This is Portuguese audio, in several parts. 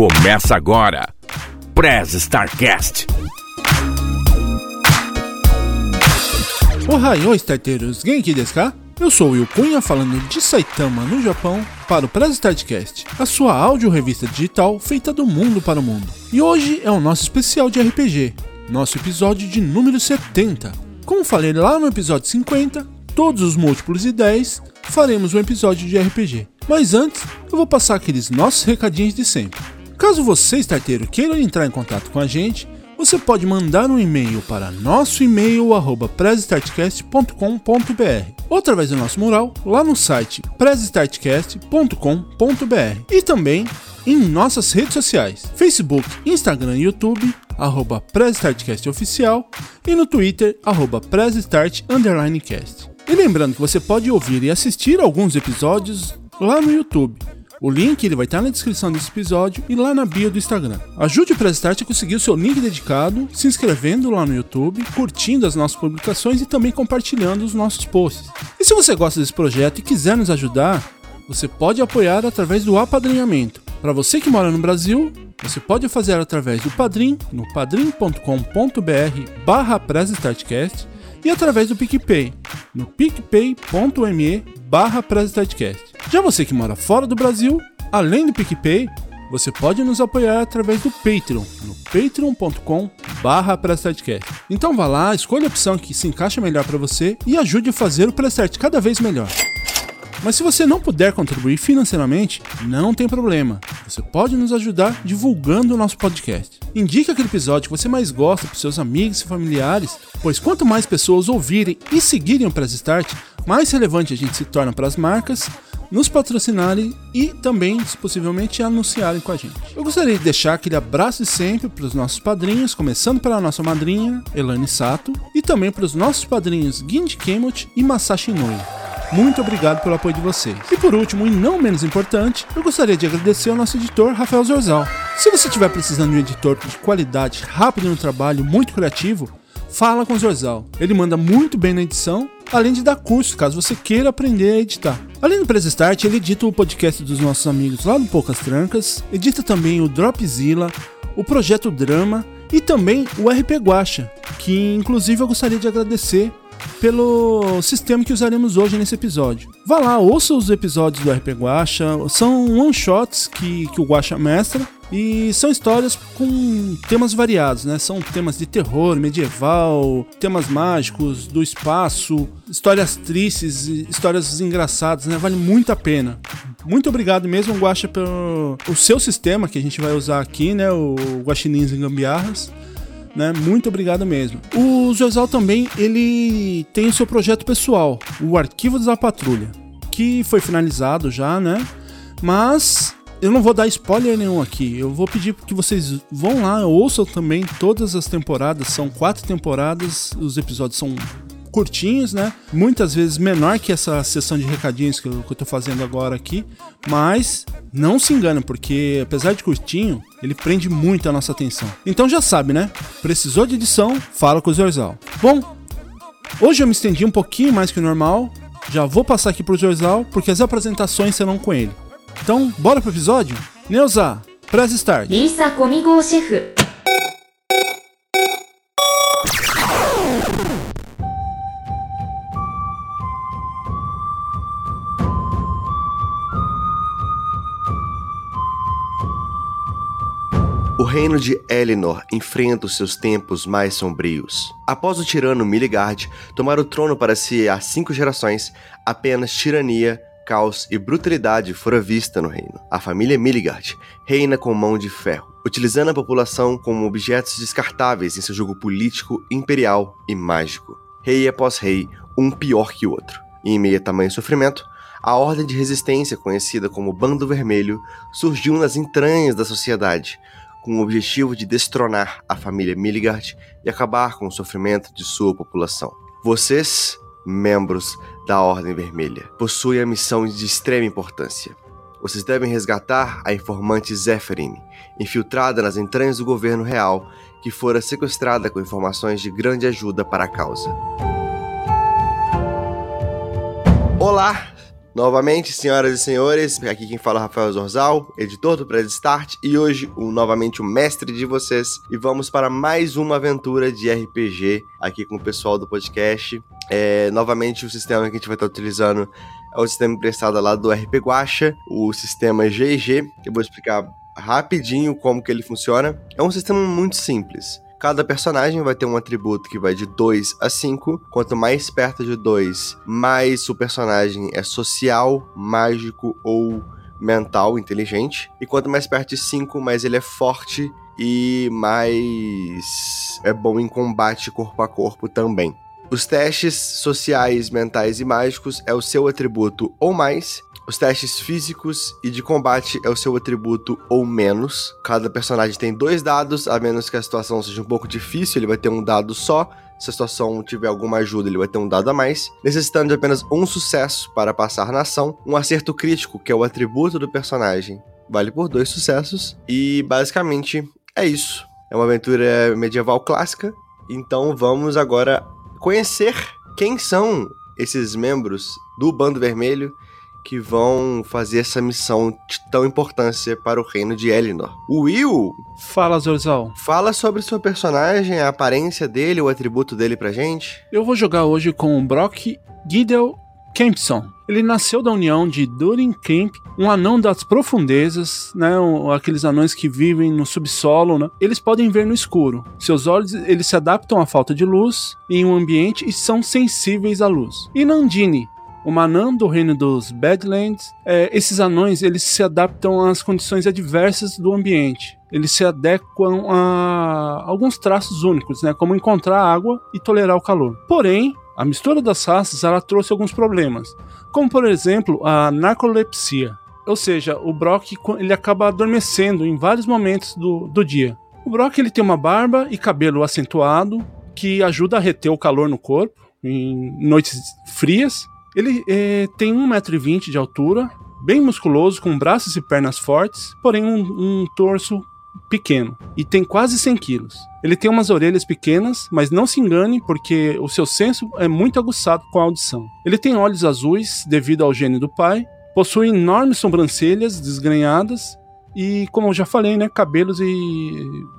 Começa agora, Prez Starcast. Ohayou, starteiros! Genki desu? Eu sou o Will Cunha falando de Saitama, no Japão, para o Press Startcast, a sua áudio revista digital feita do mundo para o mundo. E hoje é o nosso especial de RPG, nosso episódio de número 70. Como falei lá no episódio 50, todos os múltiplos de 10, faremos um episódio de RPG. Mas antes, eu vou passar aqueles nossos recadinhos de sempre. Caso você, starteiro, queira entrar em contato com a gente, você pode mandar um e-mail para nosso e-mail arroba ou através do nosso mural lá no site prestartcast.com.br e também em nossas redes sociais, Facebook, Instagram e YouTube, arroba Oficial e no Twitter, arroba. E lembrando que você pode ouvir e assistir alguns episódios lá no YouTube. O link ele vai estar na descrição desse episódio e lá na bio do Instagram. Ajude o Prestart a conseguir o seu link dedicado, se inscrevendo lá no YouTube, curtindo as nossas publicações e também compartilhando os nossos posts. E se você gosta desse projeto e quiser nos ajudar, você pode apoiar através do apadrinhamento. Para você que mora no Brasil, você pode fazer através do Padrim, no padrim.com.br barra e através do PicPay, no picpay.me barra Já você que mora fora do Brasil, além do PicPay, você pode nos apoiar através do Patreon, no patreon.com barra Então vá lá, escolha a opção que se encaixa melhor para você e ajude a fazer o Prestart cada vez melhor. Mas se você não puder contribuir financeiramente, não tem problema. Você pode nos ajudar divulgando o nosso podcast. Indique aquele episódio que você mais gosta para seus amigos e familiares, pois quanto mais pessoas ouvirem e seguirem o Press Start, mais relevante a gente se torna para as marcas nos patrocinarem e também, se possivelmente, anunciarem com a gente. Eu gostaria de deixar aquele abraço de sempre para os nossos padrinhos, começando pela nossa madrinha, Elane Sato, e também para os nossos padrinhos Ginji Kemot e Masashi Inoue. Muito obrigado pelo apoio de vocês. E por último, e não menos importante, eu gostaria de agradecer ao nosso editor Rafael Zorzal. Se você estiver precisando de um editor de qualidade, rápido no trabalho, muito criativo, fala com o Zorzal. Ele manda muito bem na edição, além de dar curso caso você queira aprender a editar. Além do Press Start, ele edita o podcast dos nossos amigos lá do Poucas Trancas, edita também o Dropzilla, o Projeto Drama e também o RP Guacha, que inclusive eu gostaria de agradecer pelo sistema que usaremos hoje nesse episódio. Vá lá, ouça os episódios do RP Guacha, são one-shots que, que o Guacha mestra e são histórias com temas variados, né? São temas de terror, medieval, temas mágicos, do espaço, histórias tristes, histórias engraçadas, né? Vale muito a pena. Muito obrigado mesmo, Guacha, pelo o seu sistema que a gente vai usar aqui, né? O Guaxinins e Gambiarras né? Muito obrigado mesmo. O Josal também, ele tem o seu projeto pessoal, o Arquivos da Patrulha, que foi finalizado já, né? Mas eu não vou dar spoiler nenhum aqui. Eu vou pedir que vocês vão lá, ouçam também todas as temporadas. São quatro temporadas, os episódios são curtinhos, né? Muitas vezes menor que essa sessão de recadinhos que eu, tô fazendo agora aqui. Mas não se engane, porque apesar de curtinho, ele prende muito a nossa atenção. Então já sabe, né? Precisou de edição? Fala com o Zorzal. Bom, hoje eu me estendi um pouquinho mais que o normal. Já vou passar aqui pro Zorzal, porque as apresentações serão com ele. Então, bora pro episódio? Neuza, press start. Lisa comigo, chefe. Reino de Elinor enfrenta os seus tempos mais sombrios. Após o tirano Miligard tomar o trono para si há cinco gerações, apenas tirania, caos e brutalidade fora vista no reino. A família Miligard reina com mão de ferro, utilizando a população como objetos descartáveis em seu jogo político, imperial e mágico. Rei após rei, um pior que o outro. E em meio a tamanho sofrimento, a ordem de resistência, conhecida como Bando Vermelho, surgiu nas entranhas da sociedade, com o objetivo de destronar a família Milligard e acabar com o sofrimento de sua população. Vocês, membros da Ordem Vermelha, possuem a missão de extrema importância. Vocês devem resgatar a informante Zephyrin, infiltrada nas entranhas do governo real, que fora sequestrada com informações de grande ajuda para a causa. Olá, Novamente, senhoras e senhores, aqui quem fala é Rafael Zorzal, editor do Press Start, e hoje, o, novamente, o mestre de vocês. E vamos para mais uma aventura de RPG aqui com o pessoal do podcast. É, novamente, o sistema que a gente vai estar utilizando é o sistema emprestado lá do RP Guacha, o sistema GG, que eu vou explicar rapidinho como que ele funciona. É um sistema muito simples. Cada personagem vai ter um atributo que vai de 2 a 5. Quanto mais perto de 2, mais o personagem é social, mágico ou mental, inteligente. E quanto mais perto de 5, mais ele é forte e mais é bom em combate corpo a corpo também. Os testes sociais, mentais e mágicos é o seu atributo ou mais, os testes físicos e de combate é o seu atributo ou menos. Cada personagem tem dois dados, a menos que a situação seja um pouco difícil, ele vai ter um dado só. Se a situação tiver alguma ajuda, ele vai ter um dado a mais. Necessitando de apenas um sucesso para passar na ação. Um acerto crítico, que é o atributo do personagem, vale por dois sucessos. E basicamente é isso. É uma aventura medieval clássica. Então vamos agora conhecer quem são esses membros do Bando Vermelho que vão fazer essa missão de tão importância para o reino de Elinor. O Will. Fala, Zorzal. Fala sobre seu personagem, a aparência dele, o atributo dele pra gente. Eu vou jogar hoje com o Brock Gideon Kempson. Ele nasceu da união de Durin Kemp, um anão das profundezas, né, aqueles anões que vivem no subsolo, né? Eles podem ver no escuro. Seus olhos eles se adaptam à falta de luz em um ambiente e são sensíveis à luz. E Nandini, o Manan do reino dos Badlands, é, esses anões eles se adaptam às condições adversas do ambiente. Eles se adequam a alguns traços únicos, né, como encontrar água e tolerar o calor. Porém, a mistura das raças ela trouxe alguns problemas, como por exemplo a narcolepsia. Ou seja, o Brock ele acaba adormecendo em vários momentos do, do dia. O Brock ele tem uma barba e cabelo acentuado que ajuda a reter o calor no corpo em noites frias ele é, tem 1,20m de altura, bem musculoso, com braços e pernas fortes, porém um, um torso pequeno e tem quase 100 quilos. Ele tem umas orelhas pequenas, mas não se engane porque o seu senso é muito aguçado com a audição. Ele tem olhos azuis devido ao gene do pai, possui enormes sobrancelhas desgrenhadas e, como eu já falei, né, cabelos e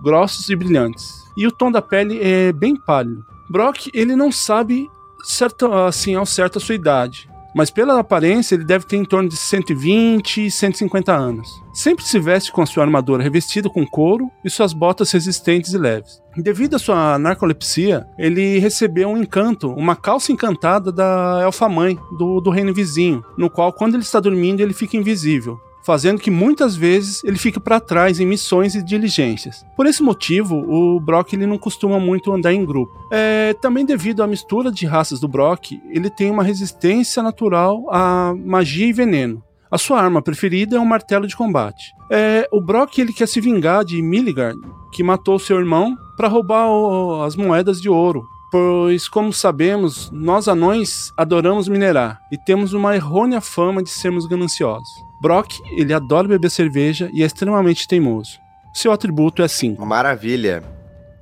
grossos e brilhantes. E o tom da pele é bem pálido. Brock, ele não sabe certo, assim, ao certo a sua idade. Mas pela aparência, ele deve ter em torno de 120 e 150 anos. Sempre se veste com a sua armadura revestida com couro e suas botas resistentes e leves. Devido à sua narcolepsia, ele recebeu um encanto, uma calça encantada da elfa mãe do, do reino vizinho, no qual, quando ele está dormindo, ele fica invisível fazendo que muitas vezes ele fique para trás em missões e diligências. Por esse motivo, o Brock ele não costuma muito andar em grupo. É, também devido à mistura de raças do Brock, ele tem uma resistência natural a magia e veneno. A sua arma preferida é um martelo de combate. É, o Brock ele quer se vingar de Milligard, que matou seu irmão, para roubar o, as moedas de ouro pois, como sabemos, nós anões adoramos minerar e temos uma errônea fama de sermos gananciosos. Brock, ele adora beber cerveja e é extremamente teimoso. Seu atributo é 5. Maravilha.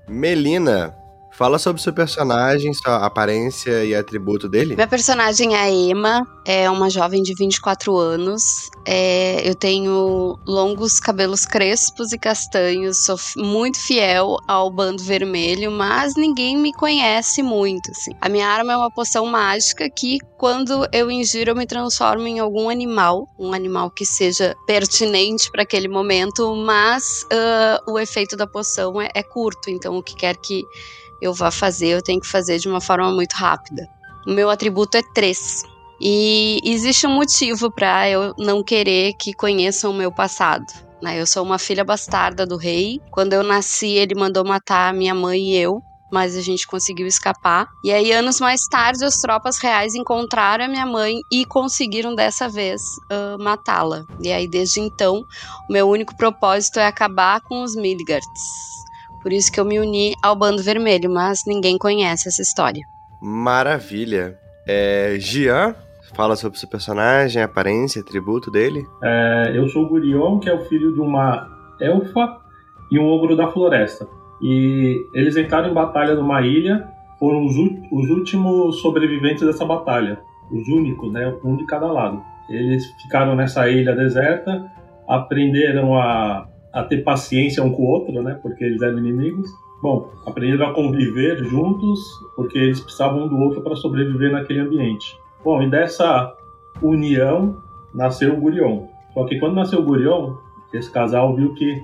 Melina, Fala sobre seu personagem, sua aparência e atributo dele. Minha personagem é a Emma, é uma jovem de 24 anos. É, eu tenho longos cabelos crespos e castanhos, sou muito fiel ao bando vermelho, mas ninguém me conhece muito. Assim. A minha arma é uma poção mágica que, quando eu ingiro, eu me transformo em algum animal, um animal que seja pertinente para aquele momento, mas uh, o efeito da poção é, é curto, então o que quer que eu vá fazer, eu tenho que fazer de uma forma muito rápida. O meu atributo é 3. E existe um motivo para eu não querer que conheçam o meu passado. Né? Eu sou uma filha bastarda do rei. Quando eu nasci, ele mandou matar minha mãe e eu, mas a gente conseguiu escapar. E aí, anos mais tarde, as tropas reais encontraram a minha mãe e conseguiram dessa vez uh, matá-la. E aí, desde então, o meu único propósito é acabar com os Milgards. Por isso que eu me uni ao Bando Vermelho, mas ninguém conhece essa história. Maravilha. É, Gian, fala sobre seu personagem, aparência, atributo dele. É, eu sou o Gurion, que é o filho de uma elfa e um ogro da floresta. E eles entraram em batalha numa ilha, foram os, os últimos sobreviventes dessa batalha. Os únicos, né? Um de cada lado. eles ficaram nessa ilha deserta, aprenderam a, a ter paciência um com o outro, né? Porque eles eram inimigos. Bom, aprenderam a conviver juntos, porque eles precisavam um do outro para sobreviver naquele ambiente. Bom, e dessa união nasceu o Gurion. Só que quando nasceu o Gurion, esse casal viu que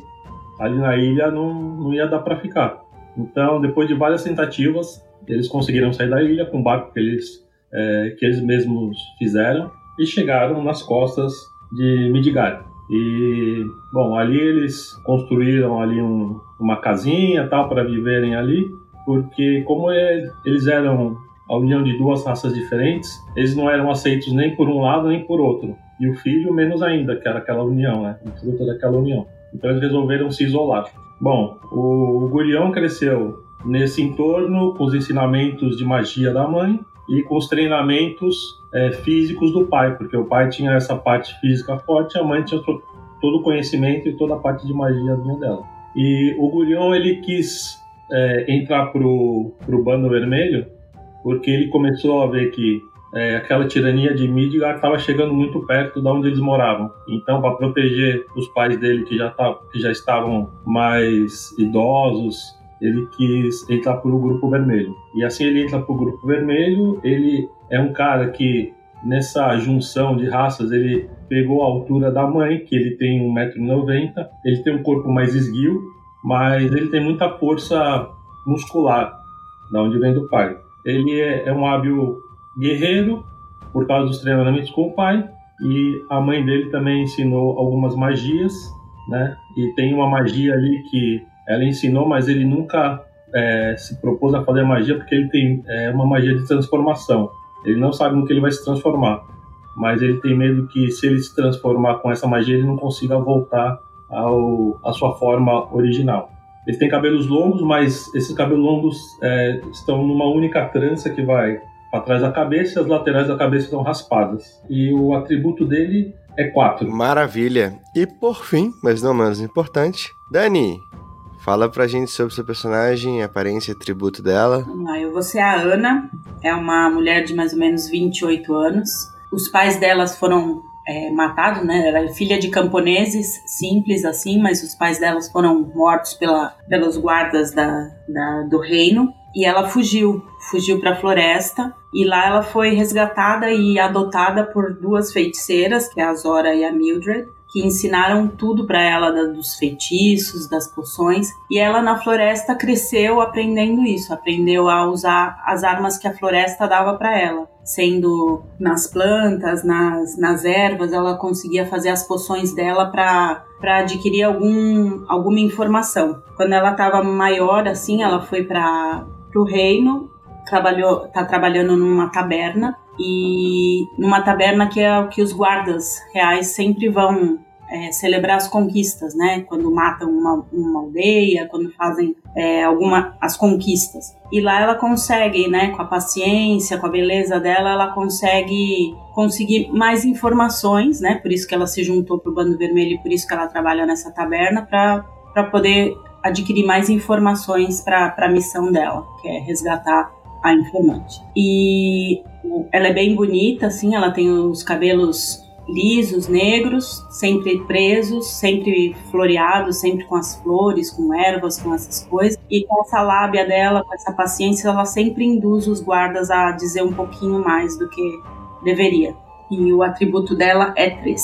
ali na ilha não, não ia dar para ficar. Então, depois de várias tentativas, eles conseguiram sair da ilha com o barco que eles, é, que eles mesmos fizeram e chegaram nas costas de Midgard. E, bom, ali eles construíram ali um, uma casinha tal para viverem ali, porque como é, eles eram a união de duas raças diferentes, eles não eram aceitos nem por um lado nem por outro. E o filho menos ainda, que era aquela união, né? O fruto daquela união. Então eles resolveram se isolar. Bom, o, o Gurião cresceu nesse entorno com os ensinamentos de magia da mãe e com os treinamentos é, físicos do pai, porque o pai tinha essa parte física forte, a mãe tinha to todo o conhecimento e toda a parte de magia vinha dela. E o Gurion ele quis é, entrar pro, pro bando vermelho porque ele começou a ver que é, aquela tirania de Midgard estava chegando muito perto de onde eles moravam. Então, para proteger os pais dele que já, tá, que já estavam mais idosos, ele quis entrar para o Grupo Vermelho. E assim ele entra para o Grupo Vermelho, ele é um cara que nessa junção de raças ele pegou a altura da mãe, que ele tem 1,90m, ele tem um corpo mais esguio, mas ele tem muita força muscular, da onde vem do pai. Ele é, é um hábil guerreiro por causa dos treinamentos com o pai e a mãe dele também ensinou algumas magias, né? E tem uma magia ali que ela ensinou, mas ele nunca é, se propôs a fazer magia porque ele tem é, uma magia de transformação. Ele não sabe no que ele vai se transformar, mas ele tem medo que se ele se transformar com essa magia ele não consiga voltar ao, à sua forma original. Ele tem cabelos longos, mas esses cabelos longos é, estão numa única trança que vai para trás da cabeça e as laterais da cabeça estão raspadas. E o atributo dele é 4. Maravilha. E por fim, mas não menos importante, Dani, Fala pra gente sobre seu personagem, aparência e atributo dela. Lá, eu vou ser a Ana, é uma mulher de mais ou menos 28 anos. Os pais delas foram é, matados, né? Ela é filha de camponeses, simples assim, mas os pais delas foram mortos pela, pelos guardas da, da do reino. E ela fugiu, fugiu para a floresta e lá ela foi resgatada e adotada por duas feiticeiras, que é a Zora e a Mildred que ensinaram tudo para ela dos feitiços, das poções, e ela na floresta cresceu aprendendo isso, aprendeu a usar as armas que a floresta dava para ela, sendo nas plantas, nas, nas ervas, ela conseguia fazer as poções dela para para adquirir algum, alguma informação. Quando ela estava maior assim, ela foi para o reino, trabalhou, tá trabalhando numa taberna. E numa taberna que é o que os guardas reais sempre vão é, celebrar as conquistas, né? Quando matam uma, uma aldeia, quando fazem é, alguma as conquistas. E lá ela consegue, né? Com a paciência, com a beleza dela, ela consegue conseguir mais informações, né? Por isso que ela se juntou pro Bando Vermelho e por isso que ela trabalha nessa taberna para poder adquirir mais informações para a missão dela, que é resgatar a informante. E ela é bem bonita, assim, ela tem os cabelos lisos, negros, sempre presos, sempre floreados, sempre com as flores, com ervas, com essas coisas. E com essa lábia dela, com essa paciência, ela sempre induz os guardas a dizer um pouquinho mais do que deveria. E o atributo dela é três.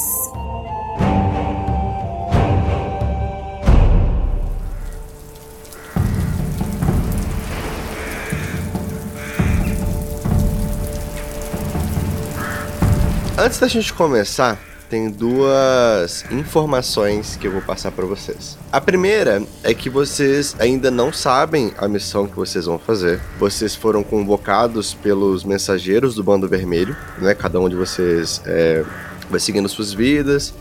Antes da gente começar, tem duas informações que eu vou passar para vocês. A primeira é que vocês ainda não sabem a missão que vocês vão fazer. Vocês foram convocados pelos mensageiros do Bando Vermelho, né? Cada um de vocês é, vai seguindo suas vidas.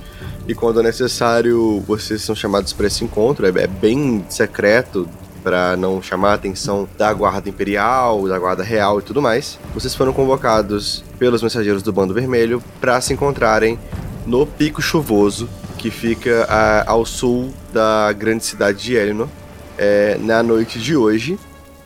E quando é necessário, vocês são chamados para esse encontro. É, é bem secreto para não chamar a atenção da Guarda Imperial, da Guarda Real e tudo mais, vocês foram convocados pelos mensageiros do Bando Vermelho para se encontrarem no Pico Chuvoso, que fica a, ao sul da grande cidade de Elinor, é, na noite de hoje.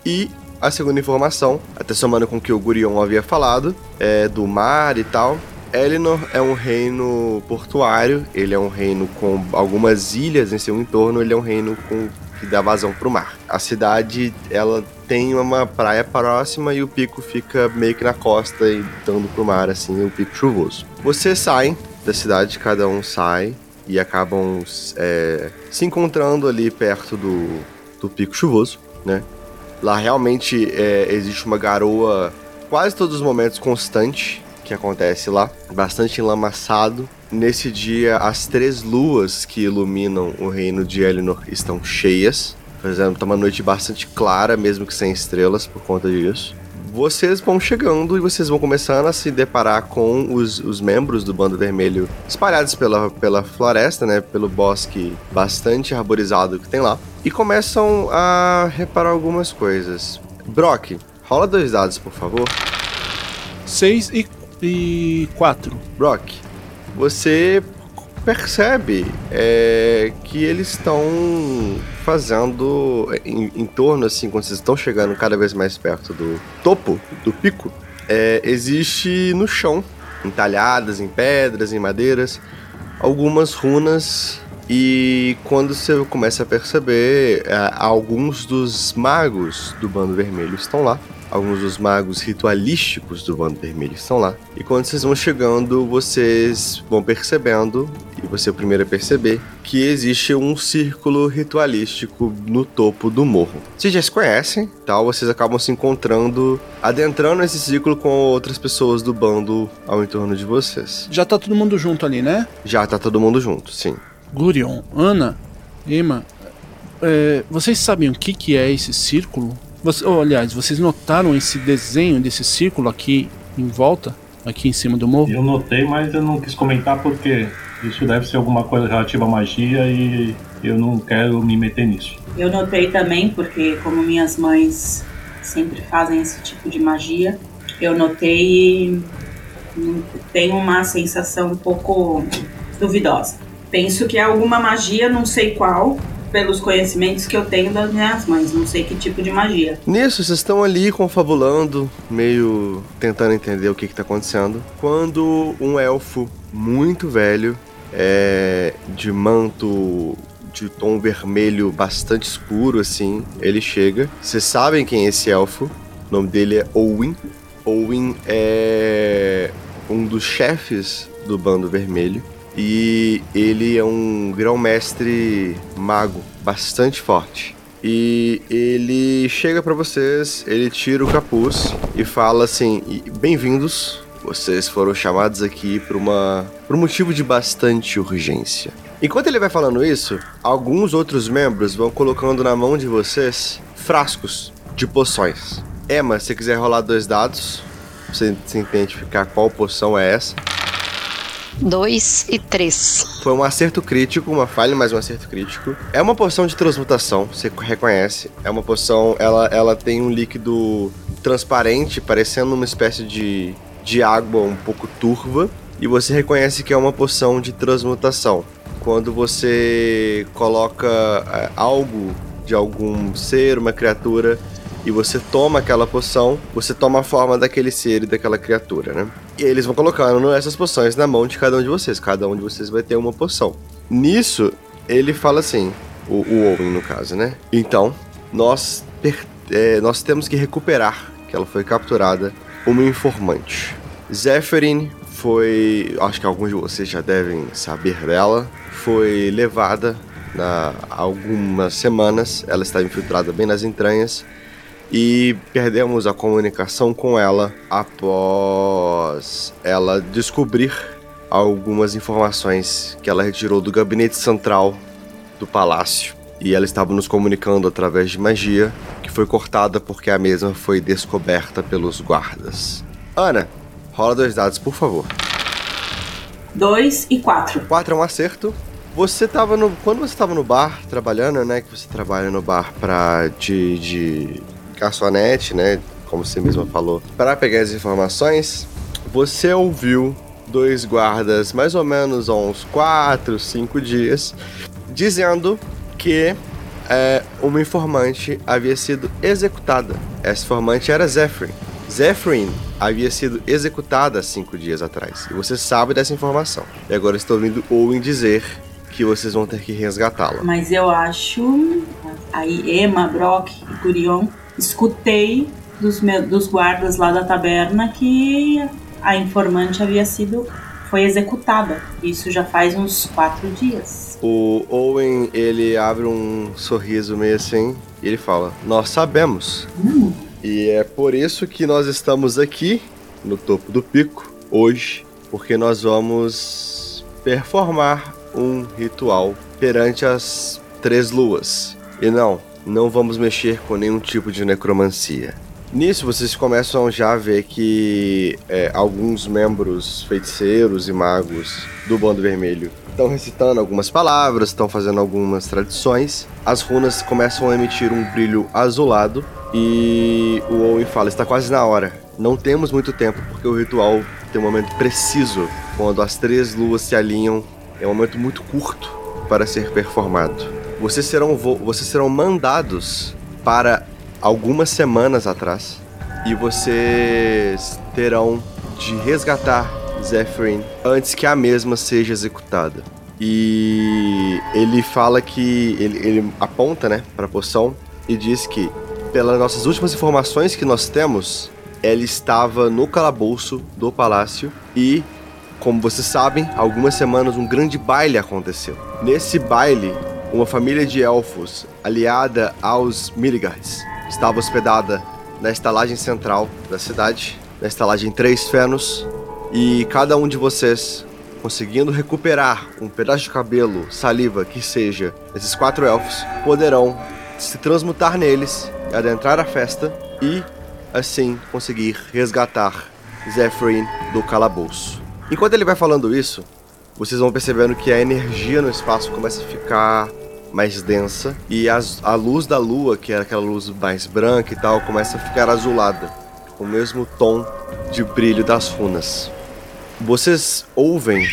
E a segunda informação, até somando com o que o Gurion havia falado, é, do mar e tal, Elinor é um reino portuário, ele é um reino com algumas ilhas em seu entorno, ele é um reino com que dá vazão para o mar. A cidade, ela tem uma praia próxima e o pico fica meio que na costa e dando pro mar, assim, o pico chuvoso. Vocês saem da cidade, cada um sai e acabam é, se encontrando ali perto do, do pico chuvoso, né? Lá realmente é, existe uma garoa quase todos os momentos constante que acontece lá, bastante enlamaçado. Nesse dia, as três luas que iluminam o reino de Elinor estão cheias, fazendo tá uma noite bastante clara, mesmo que sem estrelas, por conta disso. Vocês vão chegando e vocês vão começando a se deparar com os, os membros do Bando Vermelho espalhados pela, pela floresta, né? Pelo bosque bastante arborizado que tem lá. E começam a reparar algumas coisas. Brock, rola dois dados, por favor. 6 e e 4. Brock, você percebe é, que eles estão fazendo em, em, torno, assim, quando vocês estão chegando cada vez mais perto do topo, do pico, é, existe no chão, entalhadas em pedras, em madeiras, algumas runas. E quando você começa a perceber, é, alguns dos magos do bando vermelho estão lá alguns dos magos ritualísticos do Bando Vermelho estão lá. E quando vocês vão chegando, vocês vão percebendo, e você é o primeiro a perceber, que existe um círculo ritualístico no topo do morro. Vocês já se conhecem, tal, vocês acabam se encontrando, adentrando esse círculo com outras pessoas do bando ao entorno de vocês. Já tá todo mundo junto ali, né? Já tá todo mundo junto, sim. Gurion, Ana, Emma, é, vocês sabem o que, que é esse círculo? Você, oh, aliás, vocês notaram esse desenho desse círculo aqui em volta, aqui em cima do morro? Eu notei, mas eu não quis comentar porque isso deve ser alguma coisa relativa à magia e eu não quero me meter nisso. Eu notei também porque como minhas mães sempre fazem esse tipo de magia, eu notei e tenho uma sensação um pouco duvidosa. Penso que é alguma magia, não sei qual, pelos conhecimentos que eu tenho das minhas mães, não sei que tipo de magia. Nisso, vocês estão ali confabulando, meio tentando entender o que está acontecendo, quando um elfo muito velho, é, de manto de tom vermelho bastante escuro, assim, ele chega. Vocês sabem quem é esse elfo? O nome dele é Owen. Owen é um dos chefes do bando vermelho. E ele é um grão-mestre mago bastante forte. E ele chega para vocês, ele tira o capuz e fala assim: "Bem-vindos. Vocês foram chamados aqui por uma por um motivo de bastante urgência." Enquanto ele vai falando isso, alguns outros membros vão colocando na mão de vocês frascos de poções. Emma, se quiser rolar dois dados, você identificar qual poção é essa. 2 e 3. Foi um acerto crítico, uma falha, mas um acerto crítico. É uma poção de transmutação, você reconhece. É uma poção, ela, ela tem um líquido transparente, parecendo uma espécie de, de água um pouco turva. E você reconhece que é uma poção de transmutação. Quando você coloca é, algo de algum ser, uma criatura, e você toma aquela poção, você toma a forma daquele ser e daquela criatura, né? E eles vão colocando essas poções na mão de cada um de vocês. Cada um de vocês vai ter uma poção. Nisso, ele fala assim, o, o Owen no caso, né? Então, nós, é, nós temos que recuperar, que ela foi capturada, uma informante. Zephyrin foi, acho que alguns de vocês já devem saber dela, foi levada há algumas semanas, ela estava infiltrada bem nas entranhas e perdemos a comunicação com ela após ela descobrir algumas informações que ela retirou do gabinete central do palácio. E ela estava nos comunicando através de magia, que foi cortada porque a mesma foi descoberta pelos guardas. Ana, rola dois dados, por favor. Dois e quatro. Quatro é um acerto. Você estava no. Quando você estava no bar trabalhando, né? Que você trabalha no bar pra. de. de garçonete, né? Como você mesma falou, para pegar as informações, você ouviu dois guardas, mais ou menos há uns 4, 5 dias, dizendo que é, uma informante havia sido executada. Essa informante era Zephyr. Zephyrin havia sido executada há cinco dias atrás. E você sabe dessa informação. E agora estou ouvindo Owen dizer que vocês vão ter que resgatá-la. Mas eu acho. Aí, Emma, Brock e Curion, escutei dos, meus, dos guardas lá da taberna que a informante havia sido. foi executada. Isso já faz uns quatro dias. O Owen, ele abre um sorriso meio assim e ele fala: Nós sabemos. Hum. E é por isso que nós estamos aqui no topo do pico hoje, porque nós vamos performar um ritual perante as três luas. E não, não vamos mexer com nenhum tipo de necromancia. Nisso vocês começam já a ver que é, alguns membros feiticeiros e magos do Bando Vermelho estão recitando algumas palavras, estão fazendo algumas tradições. As runas começam a emitir um brilho azulado e o Owen fala: está quase na hora. Não temos muito tempo porque o ritual tem um momento preciso quando as três luas se alinham. É um momento muito curto para ser performado. Vocês serão, vocês serão mandados para algumas semanas atrás e vocês terão de resgatar Zephyrin antes que a mesma seja executada. E ele fala que ele, ele aponta, né, para a poção e diz que pelas nossas últimas informações que nós temos, ela estava no calabouço do palácio e como vocês sabem, algumas semanas um grande baile aconteceu. Nesse baile, uma família de elfos aliada aos Miligards estava hospedada na estalagem central da cidade, na estalagem Três Fenos, e cada um de vocês conseguindo recuperar um pedaço de cabelo, saliva, que seja, esses quatro elfos poderão se transmutar neles, adentrar a festa e assim conseguir resgatar Zephyrin do calabouço. Enquanto ele vai falando isso, vocês vão percebendo que a energia no espaço começa a ficar mais densa e as, a luz da lua, que era aquela luz mais branca e tal, começa a ficar azulada, o mesmo tom de brilho das runas. Vocês ouvem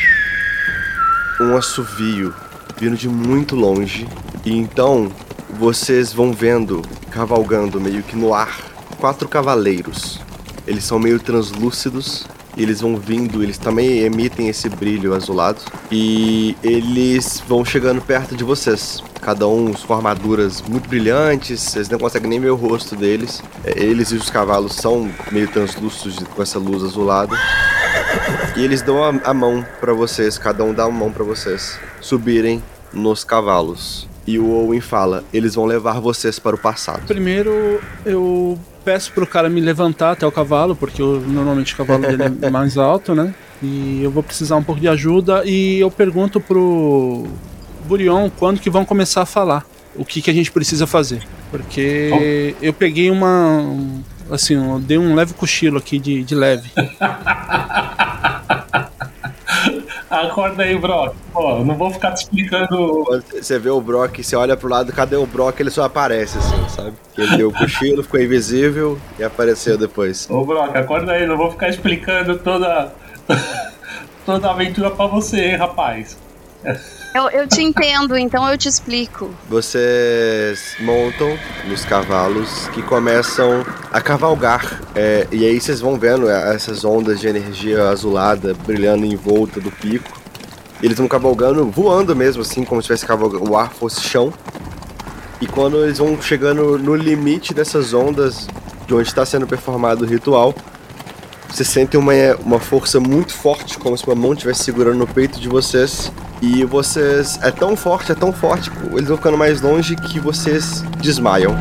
um assovio vindo de muito longe e então vocês vão vendo cavalgando meio que no ar quatro cavaleiros. Eles são meio translúcidos eles vão vindo, eles também emitem esse brilho azulado e eles vão chegando perto de vocês. Cada um com armaduras muito brilhantes, vocês não conseguem nem ver o rosto deles. É, eles e os cavalos são meio translúcidos com essa luz azulada. E eles dão a, a mão para vocês, cada um dá uma mão para vocês subirem nos cavalos. E o Owen fala: eles vão levar vocês para o passado. Primeiro eu peço pro cara me levantar até o cavalo, porque eu, normalmente o cavalo dele é mais alto, né? E eu vou precisar um pouco de ajuda. E eu pergunto pro Burion quando que vão começar a falar. O que, que a gente precisa fazer. Porque eu peguei uma. Assim, eu dei um leve cochilo aqui de, de leve. Acorda aí, Brock. Pô, não vou ficar te explicando. Quando você vê o Brock, você olha pro lado, cadê o Brock? Ele só aparece, assim, sabe? Ele deu o cochilo, ficou invisível e apareceu depois. Ô, Brock, acorda aí, não vou ficar explicando toda. toda a aventura pra você, hein, rapaz. Eu, eu te entendo, então eu te explico. Vocês montam nos cavalos que começam a cavalgar. É, e aí vocês vão vendo essas ondas de energia azulada brilhando em volta do pico. E eles vão cavalgando, voando mesmo, assim, como se tivesse cavalgando, o ar fosse chão. E quando eles vão chegando no limite dessas ondas de onde está sendo performado o ritual, você sente uma, uma força muito forte, como se uma mão estivesse segurando no peito de vocês. E vocês. É tão forte, é tão forte, eles vão ficando mais longe que vocês desmaiam.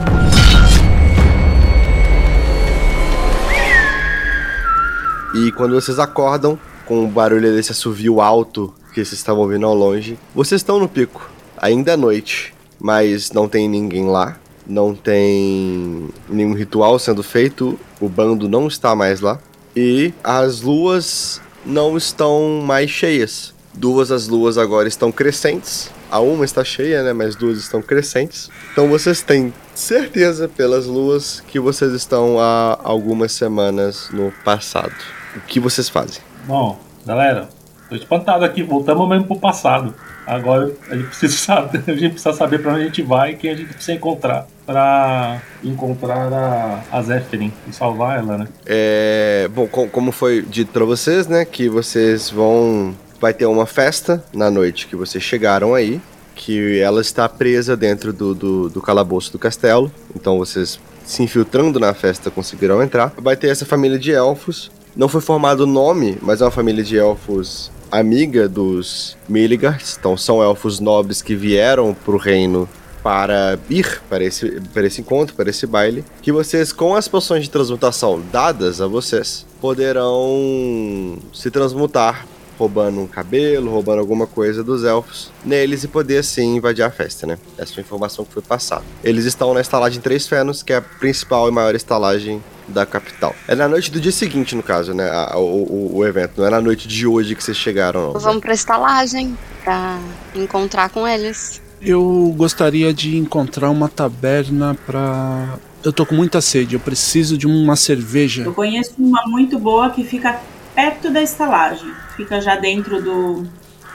E quando vocês acordam, com o barulho desse assovio alto que vocês estavam ouvindo ao longe, vocês estão no pico. Ainda é noite, mas não tem ninguém lá. Não tem nenhum ritual sendo feito. O bando não está mais lá. E as luas não estão mais cheias. Duas das luas agora estão crescentes. A uma está cheia, né? Mas duas estão crescentes. Então vocês têm certeza pelas luas que vocês estão há algumas semanas no passado. O que vocês fazem? Bom, galera, tô espantado aqui. Voltamos mesmo pro passado. Agora a gente precisa saber, a gente precisa saber para onde a gente vai e quem a gente precisa encontrar para encontrar a, a Zephyrin e salvar ela, né? É, bom, com, como foi dito para vocês, né, que vocês vão vai ter uma festa na noite que vocês chegaram aí, que ela está presa dentro do, do, do calabouço do castelo. Então vocês se infiltrando na festa conseguirão entrar. Vai ter essa família de elfos. Não foi formado o nome, mas é uma família de elfos amiga dos Miligards. Então são elfos nobres que vieram para o reino para ir para esse, para esse encontro, para esse baile, que vocês, com as poções de transmutação dadas a vocês, poderão se transmutar roubando um cabelo, roubando alguma coisa dos elfos neles e poder assim invadir a festa, né? Essa foi a informação que foi passada. Eles estão na estalagem Três Fenos, que é a principal e maior estalagem da capital. É na noite do dia seguinte, no caso, né? A, o, o, o, evento. Não é na noite de hoje que vocês chegaram, não. Vamos pra estalagem pra encontrar com eles. Eu gostaria de encontrar uma taberna pra. Eu tô com muita sede, eu preciso de uma cerveja. Eu conheço uma muito boa que fica perto da estalagem. Fica já dentro do,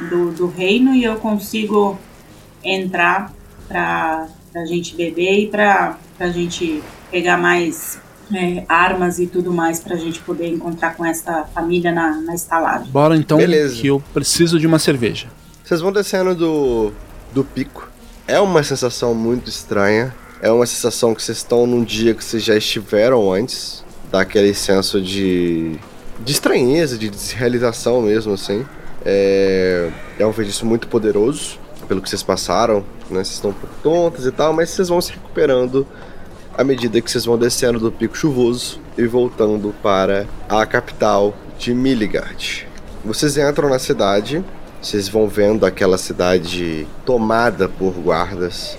do, do reino e eu consigo entrar para a gente beber e para a gente pegar mais é, armas e tudo mais para a gente poder encontrar com essa família na, na estalagem. Bora então, Beleza. que eu preciso de uma cerveja. Vocês vão descendo do, do pico. É uma sensação muito estranha. É uma sensação que vocês estão num dia que vocês já estiveram antes. Dá aquele senso de de estranheza, de desrealização mesmo, assim. É, é um feitiço muito poderoso, pelo que vocês passaram, né? Vocês estão um pouco tontas e tal, mas vocês vão se recuperando à medida que vocês vão descendo do pico chuvoso e voltando para a capital de Miligard. Vocês entram na cidade, vocês vão vendo aquela cidade tomada por guardas,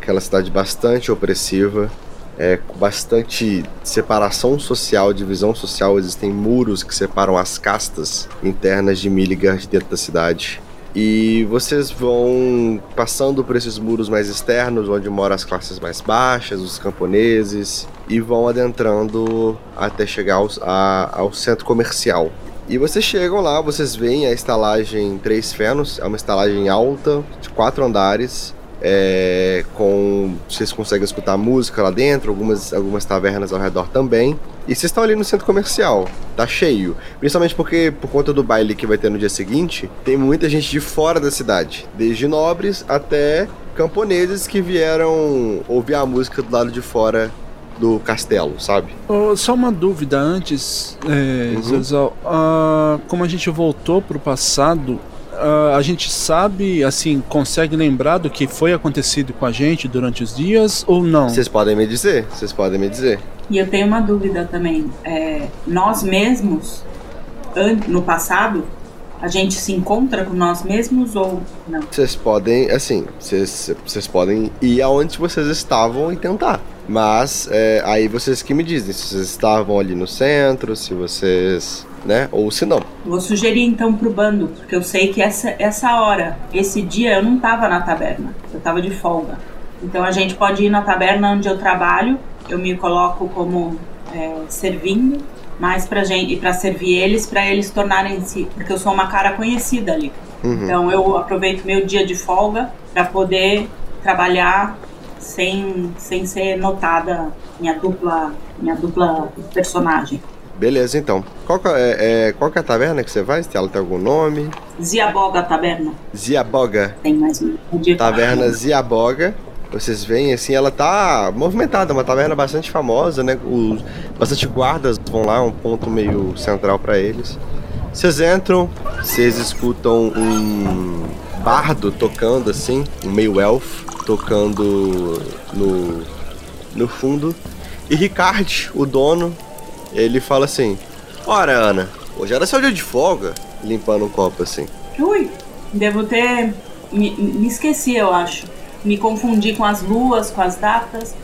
aquela cidade bastante opressiva, é, com bastante separação social, divisão social. Existem muros que separam as castas internas de Milligard dentro da cidade. E vocês vão passando por esses muros mais externos, onde moram as classes mais baixas, os camponeses, e vão adentrando até chegar ao, a, ao centro comercial. E vocês chegam lá, vocês veem a estalagem Três Fenos, é uma estalagem alta, de quatro andares, é, com vocês conseguem escutar música lá dentro, algumas, algumas tavernas ao redor também. E vocês estão ali no centro comercial, tá cheio. Principalmente porque, por conta do baile que vai ter no dia seguinte, tem muita gente de fora da cidade, desde nobres até camponeses que vieram ouvir a música do lado de fora do castelo, sabe? Oh, só uma dúvida antes, é, Uhum. Zezal. Ah, como a gente voltou pro passado, ah, a gente sabe, assim, consegue lembrar do que foi acontecido com a gente durante os dias ou não? Vocês podem me dizer, vocês podem me dizer. E eu tenho uma dúvida também. É, nós mesmos, no passado, a gente se encontra com nós mesmos ou não? Vocês podem, assim, vocês, vocês podem ir aonde vocês estavam e tentar. Mas é, aí vocês que me dizem se vocês estavam ali no centro, se vocês, né, ou se não. Vou sugerir então pro bando, porque eu sei que essa, essa hora, esse dia eu não tava na taberna, eu tava de folga. Então a gente pode ir na taberna onde eu trabalho, eu me coloco como é, servindo, mas pra gente, para servir eles, pra eles tornarem-se, porque eu sou uma cara conhecida ali. Uhum. Então eu aproveito meu dia de folga para poder trabalhar sem, sem ser notada minha dupla, minha dupla personagem. Beleza, então. Qual que é, é, qual que é a taverna que você vai? Se ela tem algum nome? Ziaboga Taberna. Ziaboga. Tem mais um. Taverna Ziaboga. Vocês veem assim, ela tá movimentada, uma taverna bastante famosa, né? Os, bastante guardas vão lá, um ponto meio central pra eles. Vocês entram, vocês escutam um bardo tocando assim, um meio elfo tocando no, no fundo. E Ricard, o dono, ele fala assim: Ora, Ana, hoje era seu dia de folga, limpando um copo assim. Ui, devo ter. Me, me esqueci, eu acho. Me confundi com as luas, com as datas.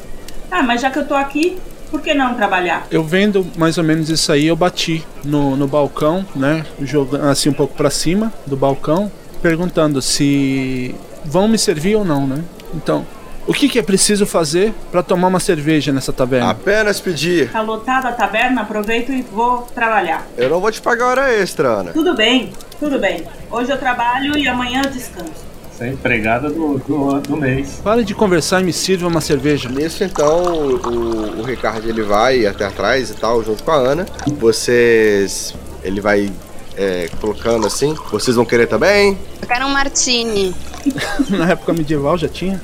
Ah, mas já que eu tô aqui, por que não trabalhar? Eu vendo mais ou menos isso aí, eu bati no, no balcão, né? Jogando assim um pouco pra cima do balcão, perguntando se vão me servir ou não, né? Então, o que, que é preciso fazer pra tomar uma cerveja nessa taverna? Apenas pedir. Tá lotada a taberna, aproveito e vou trabalhar. Eu não vou te pagar hora extra, Ana. Tudo bem, tudo bem. Hoje eu trabalho e amanhã eu descanso. Você é empregada do, do, do mês. Pare de conversar e me sirva uma cerveja. Nisso, então, o, o Ricardo ele vai até atrás e tal, junto com a Ana. Vocês. Ele vai é, colocando assim. Vocês vão querer também? Eu quero um martini. Na época medieval já tinha.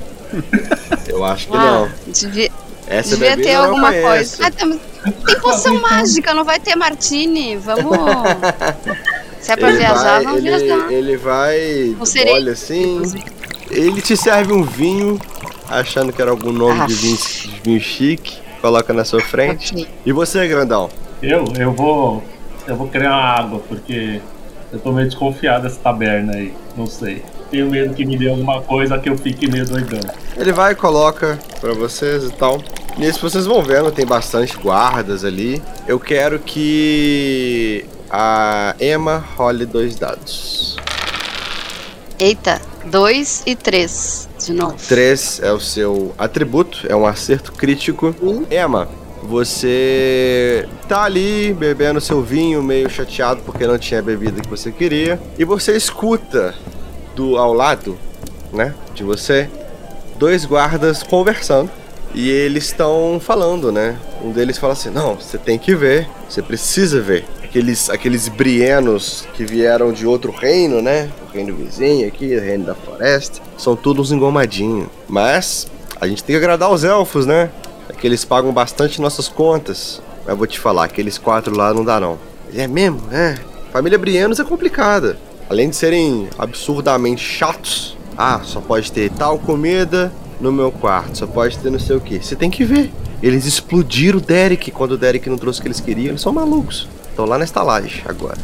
Eu acho que Ah, não. devia, Essa devia ter alguma coisa. Ah, tem, tem poção mágica, não vai ter martini. Vamos. Se é pra Ele viajar, vai- vamos ele, viajar. Ele vai. Olha assim. Ele te serve um vinho, achando que era algum nome de Ah. vinho, de vinho chique. Coloca na sua frente. Ok. E você, grandão? Eu, eu vou. Eu vou querer uma água, porque eu tô meio desconfiado dessa taberna aí. Não sei. Tenho medo que me dê alguma coisa que eu fique meio doidão. Ele vai e coloca pra vocês e tal. Nisso vocês vão vendo, tem bastante guardas ali. Eu quero que a Emma role dois dados. Eita, dois e três. De novo. Três é o seu atributo, é um acerto crítico. Hum. Emma, você tá ali bebendo seu vinho, meio chateado porque não tinha a bebida que você queria. E você escuta do ao lado, né, de você, dois guardas conversando. E eles estão falando, né? Um deles fala assim: Não, você tem que ver, você precisa ver. Aqueles, aqueles brienos que vieram de outro reino, né? O reino vizinho aqui, o reino da floresta. São todos engomadinhos. Mas a gente tem que agradar os elfos, né? É que eles pagam bastante nossas contas. Mas vou te falar, aqueles quatro lá não dá não. É mesmo? É. Família Brienos é complicada. Além de serem absurdamente chatos. Ah, só pode ter tal comida no meu quarto. Só pode ter não sei o que. Você tem que ver. Eles explodiram o Derek quando o Derek não trouxe o que eles queriam. Eles são malucos. Estão lá na estalagem agora.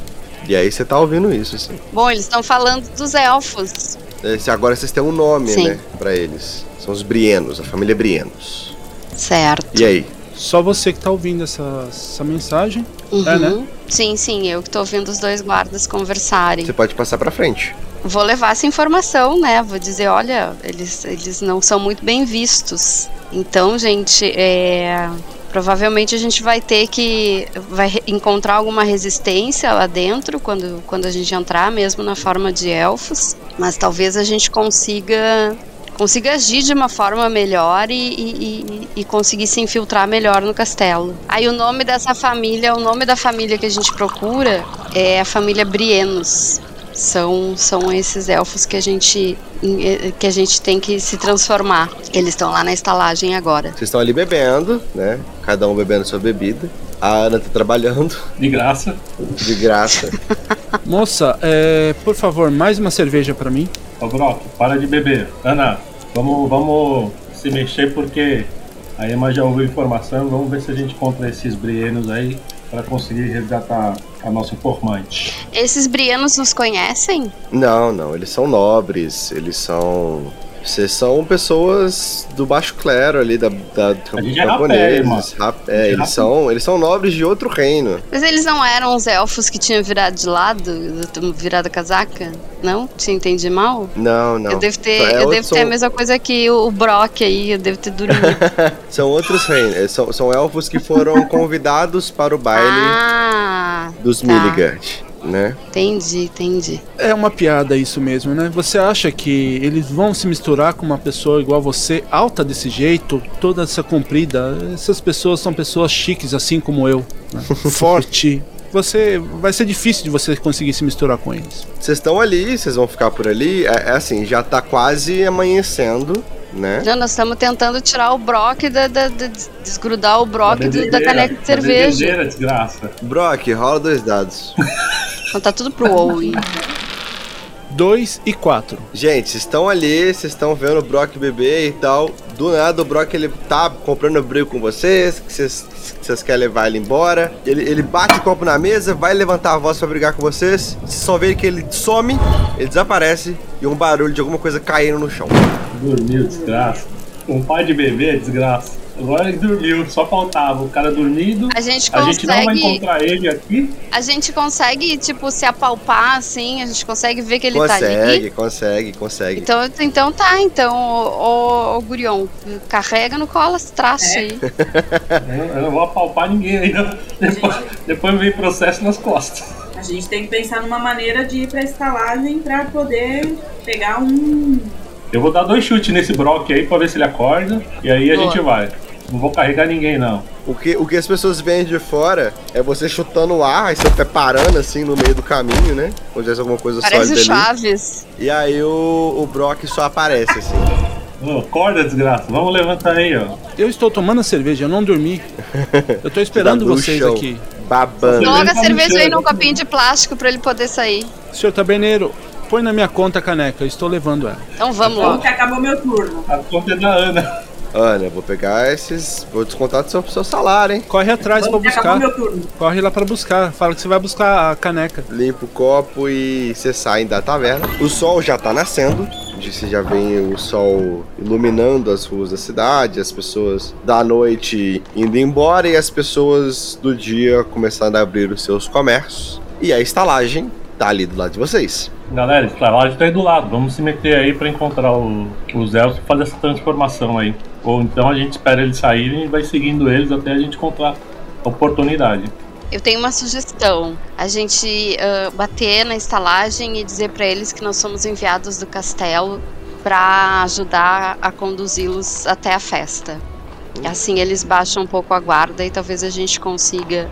E aí você tá ouvindo isso, assim. Bom, eles estão falando dos elfos. Esse- Agora vocês têm um nome, Sim. né? Pra eles. São os Brienos, a família Brienos. Certo. E aí? Só você que tá ouvindo essa, essa mensagem. Uhum. É, né? Sim, sim, eu que tô ouvindo os dois guardas conversarem. Você pode passar pra frente. Vou levar essa informação, né? Vou dizer, olha, eles, eles não são muito bem vistos. Então, gente, é, provavelmente a gente vai ter que vai encontrar alguma resistência lá dentro quando, quando a gente entrar, mesmo na forma de elfos. Mas talvez a gente consiga consiga agir de uma forma melhor e, e- e- e conseguir se infiltrar melhor no castelo. Aí o nome dessa família, o nome da família que a gente procura é a família Brienos. São, são esses elfos que a gente eh, que a gente tem que se transformar. Eles estão lá na estalagem agora. Vocês estão ali bebendo, né? Cada um bebendo sua bebida. A Ana tá trabalhando De graça. de graça. Moça, é, por favor, mais uma cerveja pra mim. Ô Brock, para de beber. Ana, vamos, vamos se mexer porque a Emma já ouviu informação. Vamos ver se a gente encontra esses brienos aí para conseguir resgatar a nossa informante. Esses Brienos nos conhecem? não, não, eles são nobres, eles são. Vocês são pessoas do baixo clero ali, da, da gente é rapé, é, eles são, eles são nobres de outro reino. Mas eles não eram os elfos que tinham virado de lado, virado a casaca? Não? Te entendi mal? Não, não. Eu devo ter, É, eu devo ter a mesma coisa que o Brock aí, eu devo ter dormido. São outros reinos. é, São, são elfos que foram convidados para o baile ah, dos tá. Milligard, né? entendi, entendi. É uma piada isso mesmo, né? Você acha que eles vão se misturar com uma pessoa igual você, alta desse jeito, toda essa comprida? Essas pessoas são pessoas chiques, assim como eu. né? Forte. Você vai ser difícil de você conseguir se misturar com eles. Vocês estão ali, vocês vão ficar por ali. É, é assim, já tá quase amanhecendo, né? Já nós estamos tentando tirar o Brock da, da- da- desgrudar o Brock do- da caneca de cerveja. desgraça. Brock, rola dois dados. Então tá tudo pro Owen. 2 e 4. Gente, vocês estão ali, vocês estão vendo o Brock beber e tal. Do nada o Brock ele tá comprando briga com vocês, que vocês, que vocês querem levar ele embora. Ele, ele bate o copo na mesa, vai levantar a voz pra brigar com vocês. Vocês só vê que ele some, ele desaparece e um barulho de alguma coisa caindo no chão. Dormiu, desgraça. Um pai de bebê, desgraça. Agora ele dormiu, só faltava o cara dormindo. A gente A gente não vai consegue. encontrar ele aqui. A gente consegue, tipo, se apalpar assim, a gente consegue ver que ele tá consegue, ali. consegue, consegue. Então, então tá, então, ô, ô, ô Gurion, carrega no colo esse traste aí. Eu, eu não vou apalpar ninguém ainda. Depois, depois vem processo nas costas. A gente tem que pensar numa maneira de ir pra estalagem pra poder pegar um. Eu vou dar dois chutes nesse Brock aí pra ver se ele acorda. E aí a Boa. gente vai. Não vou carregar ninguém, não. O que, o que as pessoas veem de fora é você chutando o ar, aí seu pé parando assim no meio do caminho, né? Ou tivesse alguma coisa Parece o sólida ali. Chaves. E aí o, o Brock só aparece assim. Ô, acorda, desgraça. Vamos levantar aí, ó. Eu estou tomando a cerveja, eu não dormi. Eu tô esperando vocês show. aqui. Babando. Não. Coloca a tá cerveja aí num copinho de plástico pra ele poder sair. Senhor Taberneiro, põe na minha conta a caneca, eu estou levando ela. Então vamos Então lá. que acabou meu turno. A conta é da Ana. Ana, eu vou pegar esses. Vou descontar do seu, seu salário, hein? Corre atrás pra buscar. meu turno. Corre lá pra buscar. Fala que você vai buscar a caneca. Limpa o copo e você sai da taverna. O sol já tá nascendo. Você já vem o sol iluminando as ruas da cidade, as pessoas da noite indo embora e as pessoas do dia começando a abrir os seus comércios. E a estalagem tá ali do lado de vocês. Galera, trabalho tá aí do lado. Vamos se meter aí pra encontrar o, os elfos e fazer essa transformação aí. Ou então a gente espera eles saírem e vai seguindo eles até a gente encontrar a oportunidade. Eu tenho uma sugestão. A gente ah, bater na estalagem e dizer pra eles que nós somos enviados do castelo pra ajudar a conduzi-los até a festa. Assim eles baixam um pouco a guarda e talvez a gente consiga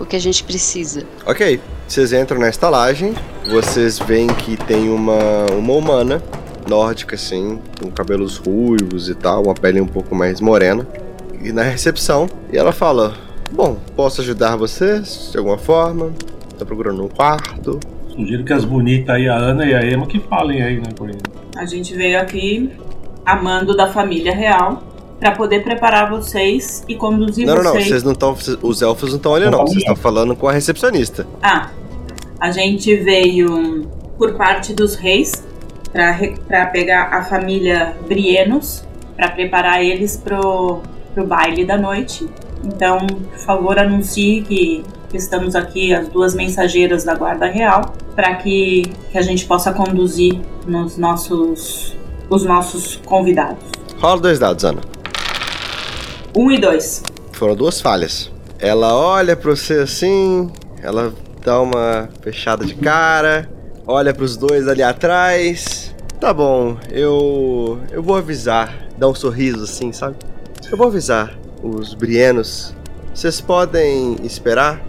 o que a gente precisa. Ok, vocês entram na estalagem, vocês veem que tem uma, uma humana nórdica, assim, com cabelos ruivos e tal, uma pele um pouco mais morena. E na recepção, e ela fala: Bom, posso ajudar vocês de alguma forma? Tá procurando um quarto? Sugiro que as bonitas aí, a Ana e a Emma, que falem aí, né, Corina? A gente veio aqui amando da família real pra poder preparar vocês e conduzir Não, não, não, vocês. vocês não estão. Os elfos não estão olhando. Não, Vocês estão falando com a recepcionista. Ah, a gente veio por parte dos reis pra pegar a família Brienos pra preparar eles pro, pro baile da noite. Então, por favor, anuncie que estamos aqui as duas mensageiras da Guarda Real para que, que a gente possa conduzir nos nossos os nossos convidados. Rola dois dados, Ana. Um e dois. Foram duas falhas. Ela olha pra você assim, ela dá uma fechada de cara, olha pros dois ali atrás. Tá bom, eu eu vou avisar, dá um sorriso assim, sabe? Eu vou avisar os brienos. Vocês podem esperar?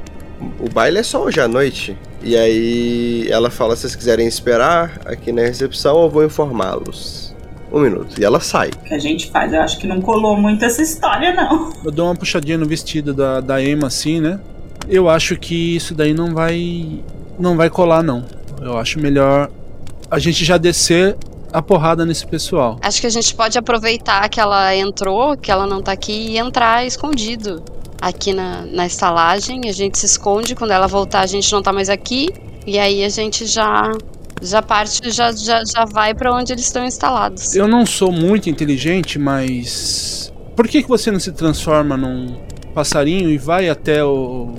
O baile é só hoje à noite. E aí ela fala: se vocês quiserem esperar aqui na recepção, eu vou informá-los. Um minuto. E ela sai. O que a gente faz? Eu acho que não colou muito essa história, não. Eu dou uma puxadinha no vestido da, da Emma assim, né? Eu acho que isso daí não vai. não vai colar, não. Eu acho melhor a gente já descer a porrada nesse pessoal. Acho que a gente pode aproveitar que ela entrou, que ela não tá aqui, e entrar escondido aqui na, na estalagem. A gente se esconde, quando ela voltar, a gente não tá mais aqui. E aí a gente já. Já parte, já, já, já vai pra onde eles estão instalados. Eu não sou muito inteligente, mas. Por que, que você não se transforma num passarinho e vai até o,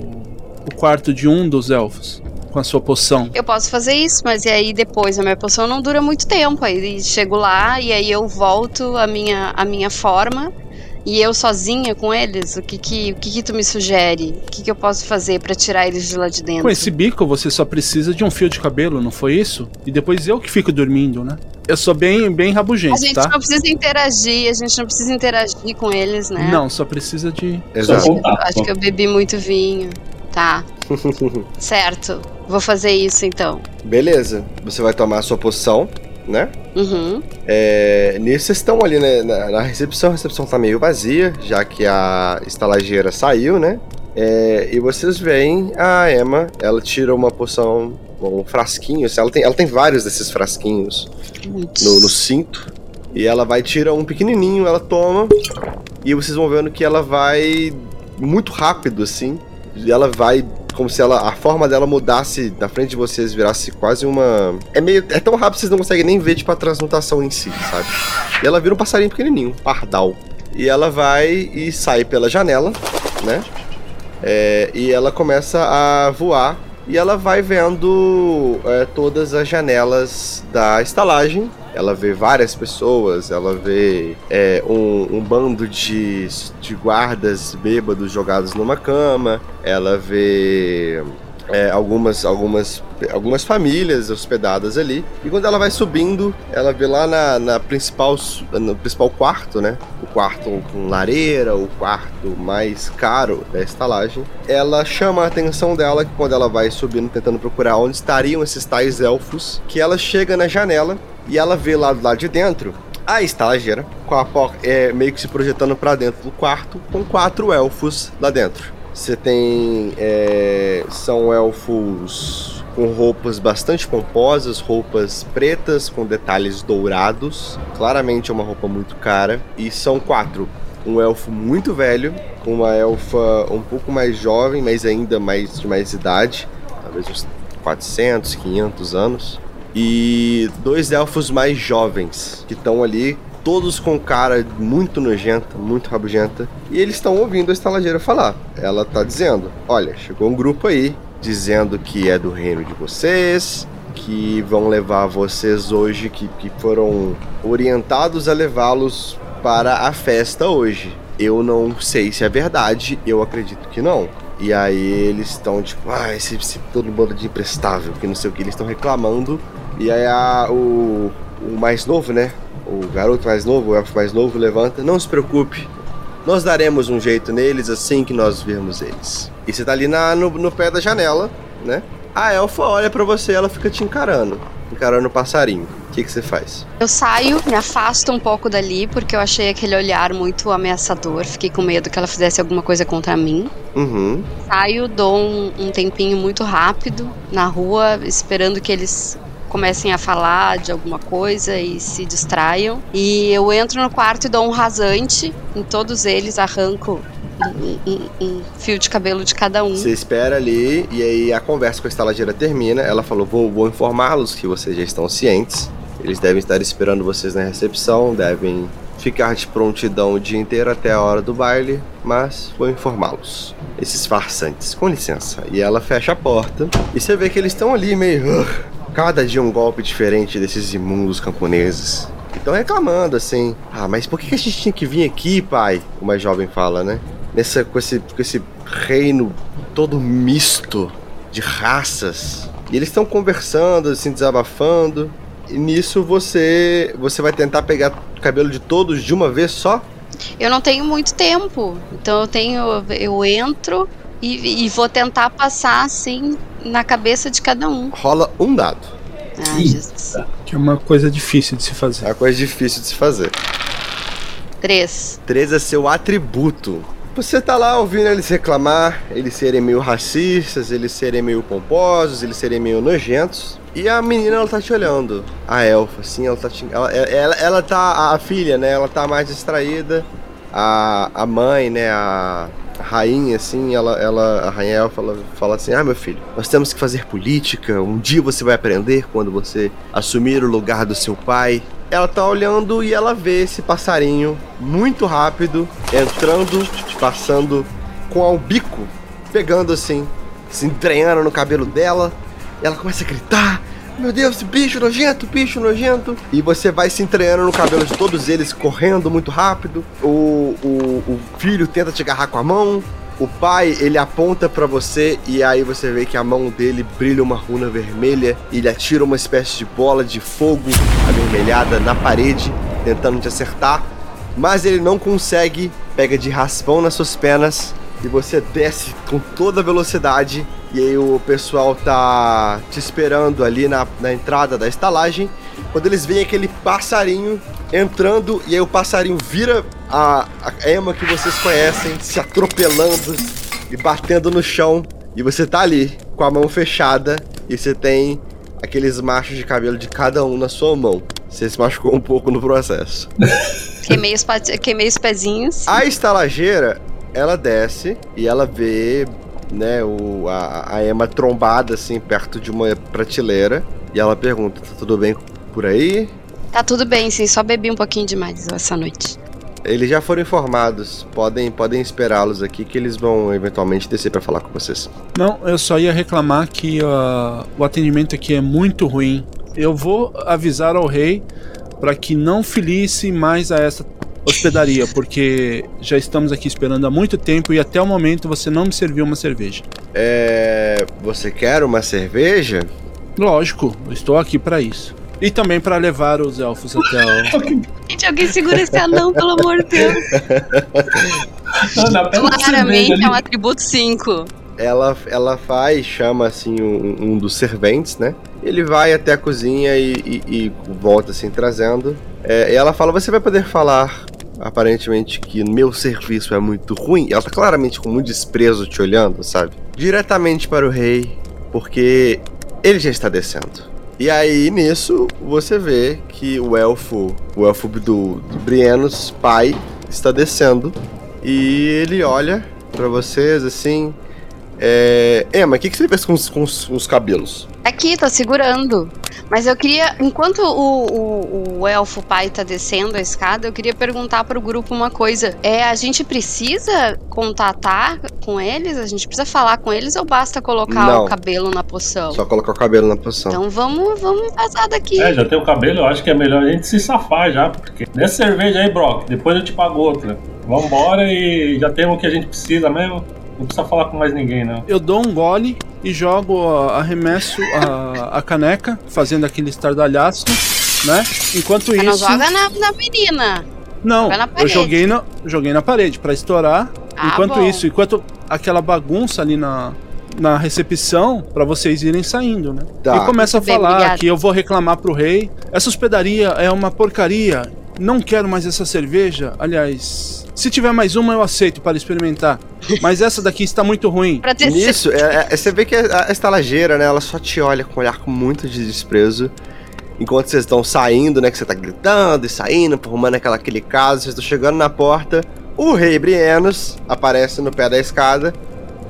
o quarto de um dos elfos com a sua poção? Eu posso fazer isso, mas e aí depois a minha poção não dura muito tempo. Aí chego lá e aí eu volto a minha, a minha forma e eu sozinha com eles. O que que, o que, que tu me sugere? O que, que eu posso fazer pra tirar eles de lá de dentro? Com esse bico você só precisa de um fio de cabelo, não foi isso? E depois eu que fico dormindo, né? Eu sou bem, bem A rabugento, gente tá? não precisa interagir, a gente não precisa interagir com eles, né? Não, só precisa de. Exato. Só contato. Acho que eu bebi muito vinho. Tá. certo. Vou fazer isso então. Beleza. Você vai tomar a sua poção, né? Uhum. É, nisso vocês estão ali né, na, na recepção, a recepção tá meio vazia, já que a estalageira saiu, né? É, e vocês veem a Emma, ela tira uma poção, um frasquinho, assim, ela, tem, ela tem vários desses frasquinhos no, no cinto. E ela vai tira um pequenininho, ela toma. E vocês vão vendo que ela vai muito rápido assim. E ela vai como se ela a forma dela mudasse na frente de vocês, virasse quase uma é meio é tão rápido que vocês não conseguem nem ver tipo a transmutação em si, sabe? E ela vira um passarinho pequenininho, um pardal. E ela vai e sai pela janela, né? É, e ela começa a voar e ela vai vendo é, todas as janelas da estalagem. Ela vê várias pessoas, ela vê é, um, um bando de, de guardas bêbados jogados numa cama, ela vê é, algumas, algumas, algumas famílias hospedadas ali. E quando ela vai subindo, ela vê lá na, na principal, no principal quarto, né? O quarto com lareira, o quarto mais caro da estalagem. Ela chama a atenção dela que quando ela vai subindo, tentando procurar onde estariam esses tais elfos, que ela chega na janela e ela vê lá do lado de dentro a estalageira, com a porta é, meio que se projetando para dentro do quarto, com quatro elfos lá dentro. Você tem. É, são elfos com roupas bastante pomposas, roupas pretas com detalhes dourados. Claramente é uma roupa muito cara. E são quatro. Um elfo muito velho, uma elfa um pouco mais jovem, mas ainda mais de mais idade, talvez uns 400, 500 anos. E dois elfos mais jovens que estão ali todos com cara muito nojenta, muito rabugenta, e eles estão ouvindo a estalageira falar. Ela tá dizendo: Olha, chegou um grupo aí dizendo que é do reino de vocês, que vão levar vocês hoje, que, que foram orientados a levá-los para a festa hoje. Eu não sei se é verdade, eu acredito que não. E aí eles estão tipo, ah, esse, esse todo mundo de imprestável, que não sei o que, eles estão reclamando. E aí a, o, o mais novo, né? o garoto mais novo, o elfo mais novo, levanta. Não se preocupe, nós daremos um jeito neles assim que nós virmos eles. E você tá ali na, no, no pé da janela, né? A elfa olha para você, ela fica te encarando, encarando o passarinho. O que, que você faz? Eu saio, me afasto um pouco dali, porque eu achei aquele olhar muito ameaçador. Fiquei com medo que ela fizesse alguma coisa contra mim. Uhum. Saio, dou um, um tempinho muito rápido na rua, esperando que eles comecem a falar de alguma coisa e se distraiam. E eu entro no quarto e dou um rasante em todos eles, arranco um, um, um, fio de cabelo de cada um. Você espera ali e aí a conversa com a estalageira termina. Ela falou: Vou, vou informá-los que vocês já estão cientes. Eles devem estar esperando vocês na recepção, devem ficar de prontidão o dia inteiro até a hora do baile, mas vou informá-los. Esses farsantes, com licença. E ela fecha a porta e você vê que eles estão ali meio. Cada dia um golpe diferente desses imundos camponeses. Estão reclamando assim. Ah, mas por que a gente tinha que vir aqui, pai? O mais jovem fala, né? Nessa, com, esse, com esse reino todo misto de raças. E eles estão conversando, assim, desabafando. E nisso você você vai tentar pegar o cabelo de todos de uma vez só? Eu não tenho muito tempo. Então eu tenho. Eu entro e, e vou tentar passar assim na cabeça de cada um. Rola um dado. Ah, Jesus. Que é uma coisa difícil de se fazer. É uma coisa difícil de se fazer. Três. Três é seu atributo. Você tá lá ouvindo eles reclamar, eles serem meio racistas, eles serem meio pomposos, eles serem meio nojentos. E a menina, ela tá te olhando. A elfa, assim, ela tá te, ela, ela, ela tá. A filha, né? Ela tá mais distraída. A, a mãe, né? A, rainha, assim, ela, ela, a rainha elfa fala, fala assim: Ah, meu filho, nós temos que fazer política. Um dia você vai aprender quando você assumir o lugar do seu pai. Ela tá olhando e ela vê esse passarinho muito rápido entrando, passando com ao bico, pegando assim, se entranhando no cabelo dela. Ela começa a gritar: meu Deus, bicho nojento, bicho nojento. E você vai se entranhando no cabelo de todos eles, correndo muito rápido. O, o, o filho tenta te agarrar com a mão. O pai, ele aponta para você e aí você vê que a mão dele brilha uma runa vermelha ele atira uma espécie de bola de fogo avermelhada na parede, tentando te acertar. Mas ele não consegue, pega de raspão nas suas pernas e você desce com toda a velocidade e aí o pessoal tá te esperando ali na, na entrada da estalagem. Quando eles veem aquele passarinho entrando, e aí o passarinho vira a, a Emma que vocês conhecem, se atropelando e batendo no chão. E você tá ali, com a mão fechada, e você tem aqueles machos de cabelo de cada um na sua mão. Você se machucou um pouco no processo. queimei, os queimei os pezinhos. A estalageira, ela desce e ela vê né, o, a, a Emma trombada assim perto de uma prateleira e ela pergunta: "Tá tudo bem por aí?" Tá tudo bem, sim, só bebi um pouquinho demais essa noite. Eles já foram informados, podem podem esperá-los aqui que eles vão eventualmente descer para falar com vocês. Não, eu só ia reclamar que uh, o atendimento aqui é muito ruim. Eu vou avisar ao rei para que não felice mais a essa hospedaria, porque já estamos aqui esperando há muito tempo e até o momento você não me serviu uma cerveja. É. Você quer uma cerveja? Lógico, estou aqui para isso. E também para levar os elfos até o. Gente, alguém segura esse anão, pelo amor de Deus. Ana, Claramente é um atributo 5. Ela, ela faz, chama assim um, um dos serventes, né? Ele vai até a cozinha e, e- e volta assim trazendo. É, e ela fala: Você vai poder falar aparentemente que meu serviço é muito ruim. Ela tá claramente com muito desprezo te olhando, sabe? Diretamente para o rei, porque ele já está descendo. E aí, nisso, você vê que o elfo, o elfo do, do Brienos, pai, está descendo. E ele olha pra vocês assim. É... Emma, o que, que você fez com os, com os- os cabelos? Aqui, tô segurando. Mas eu queria, enquanto o, o, o elfo pai tá descendo a escada, eu queria perguntar pro grupo uma coisa. É, a gente precisa contatar com eles? A gente precisa falar com eles ou basta colocar Não. o cabelo na poção? Só colocar o cabelo na posição. Então vamos, vamos vazar daqui. É, já tem o cabelo, eu acho que é melhor a gente se safar já, porque nessa cerveja aí, Brock, depois eu te pago outra. Vambora e já temos o que a gente precisa mesmo. Não precisa falar com mais ninguém, não. Eu dou um gole e jogo, arremesso a, a caneca, fazendo aquele estardalhaço, né? Enquanto não isso. joga na, na menina. Não, joga na eu joguei na, joguei na parede pra estourar. Ah, enquanto bom. isso, enquanto aquela bagunça ali na, na recepção, pra vocês irem saindo, né? Tá. E começa a bem, falar obrigada. que eu vou reclamar pro rei. Essa hospedaria é uma porcaria. Não quero mais essa cerveja. Aliás, se tiver mais uma, eu aceito para experimentar. Mas essa daqui está muito ruim. Pra ter Nisso, é- é- você vê que a, a estalageira, né? Ela só te olha com um olhar com muito de desprezo. Enquanto vocês estão saindo, né? Que você tá gritando e saindo, arrumando aquela, aquele caso, vocês estão chegando na porta. O rei Brienos aparece no pé da escada.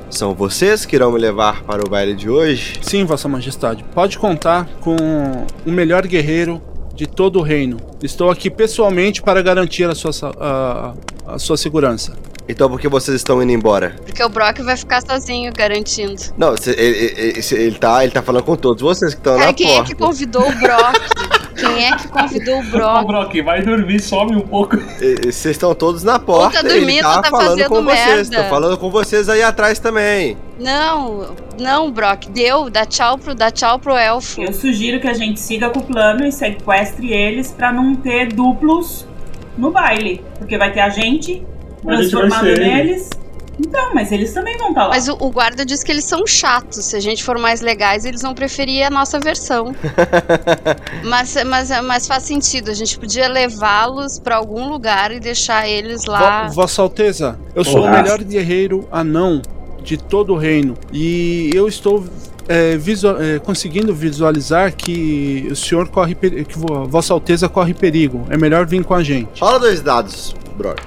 São vocês que irão me levar para o baile de hoje? Sim, Vossa Majestade. Pode contar com o melhor guerreiro de todo o reino. Estou aqui pessoalmente para garantir a sua, a, a sua segurança. Então por que vocês estão indo embora? Porque o Brock vai ficar sozinho, garantindo. Não, ele, ele- ele- ele tá, ele tá falando com todos vocês que estão na quem é porta. que convidou o Brock? quem é que convidou o Ô, Brock? Brock, vai dormir, some um pouco. Vocês estão todos na porta. tá ele dormindo, tá tá falando com vocês. merda. Tô falando com vocês aí atrás também. Não, não, Brock, deu, dá tchau pro, dá tchau pro elfo. Eu sugiro que a gente siga com o plano e sequestre eles pra não ter duplos no baile. Porque vai ter a gente Transformado neles. Então, mas eles também vão estar lá. Mas o, o guarda diz que eles são chatos. Se a gente for mais legais, eles vão preferir a nossa versão. mas, mas, mas faz sentido. A gente podia levá-los pra algum lugar e deixar eles lá. Vo- Vossa Alteza, eu sou o Olá. melhor guerreiro anão de todo o reino. E eu estou é, visu- é, conseguindo visualizar que o senhor corre que vo- Vossa Alteza corre perigo. É melhor vir com a gente. Rola dois dados, brother.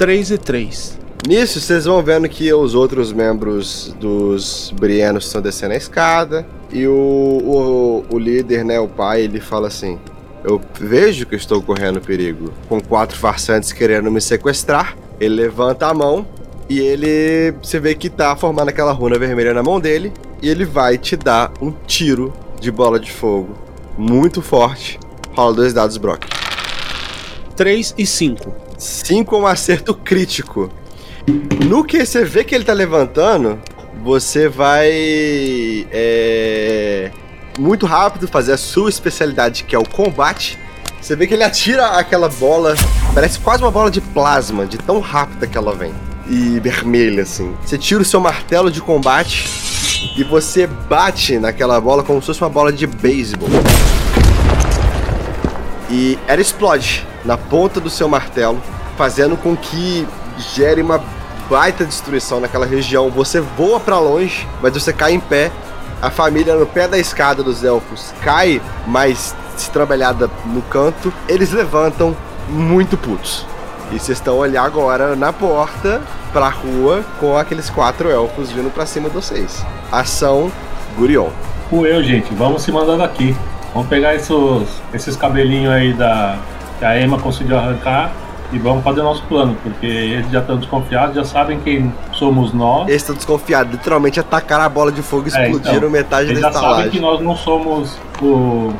3 e 3. Nisso, vocês vão vendo que os outros membros dos Brienos estão descendo a escada. E o, o, o líder, né, o pai, ele fala assim: Eu vejo que estou correndo perigo. Com quatro farsantes querendo me sequestrar. Ele levanta a mão e ele. Você vê que tá formando aquela runa vermelha na mão dele. E ele vai te dar um tiro de bola de fogo muito forte. Rola dois dados, Brock. 3 e 5. 5 é um acerto crítico. No que você vê que ele tá levantando, você vai é, muito rápido fazer a sua especialidade, que é o combate. Você vê que ele atira aquela bola, parece quase uma bola de plasma, de tão rápida que ela vem. E vermelha, assim. Você tira o seu martelo de combate e você bate naquela bola como se fosse uma bola de beisebol. E ela explode na ponta do seu martelo, fazendo com que gere uma baita destruição naquela região. Você voa pra longe, mas você cai em pé. A família no pé da escada dos elfos cai mais estrambelhada no canto. Eles levantam muito putos. E vocês estão olhando agora na porta pra rua com aqueles quatro elfos vindo pra cima de vocês. Ação Gurion. Com eu, gente, vamos se mandar daqui. Vamos pegar esses, esses cabelinhos aí da, que a Emma conseguiu arrancar e vamos fazer nosso plano, porque eles já estão desconfiados, já sabem quem somos nós. Eles estão desconfiados, literalmente atacaram a bola de fogo e É, explodiram então, metade Eles da já sabem que estalagem. nós não somos o,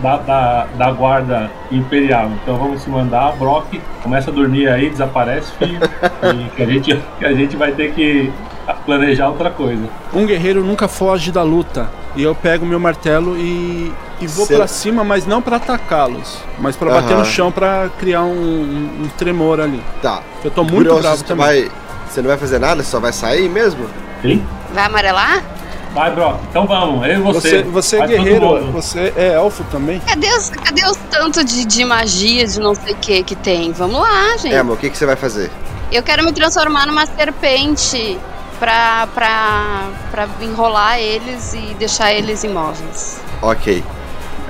da, da, da guarda imperial. Então vamos se mandar. Brock começa a dormir aí, desaparece, filho. e que a gente, que a gente vai ter que planejar outra coisa. Um guerreiro nunca foge da luta. E eu pego meu martelo e, e vou pra cima, mas não pra atacá-los, mas pra bater no chão pra criar um, um- um tremor ali. Tá. Eu tô muito Curioso, bravo você também. vai. Você não vai fazer nada? Você só vai sair mesmo? Sim? Vai amarelar? Vai, Brock. Então vamos. Eu e Você, você. você é Vai guerreiro, você é elfo também? Cadê os, cadê os tanto de, de magia, de não sei o que que tem? Vamos lá, gente. É, mas o que, que você vai fazer? Eu quero me transformar numa serpente pra, pra, pra enrolar eles e deixar eles imóveis. Ok.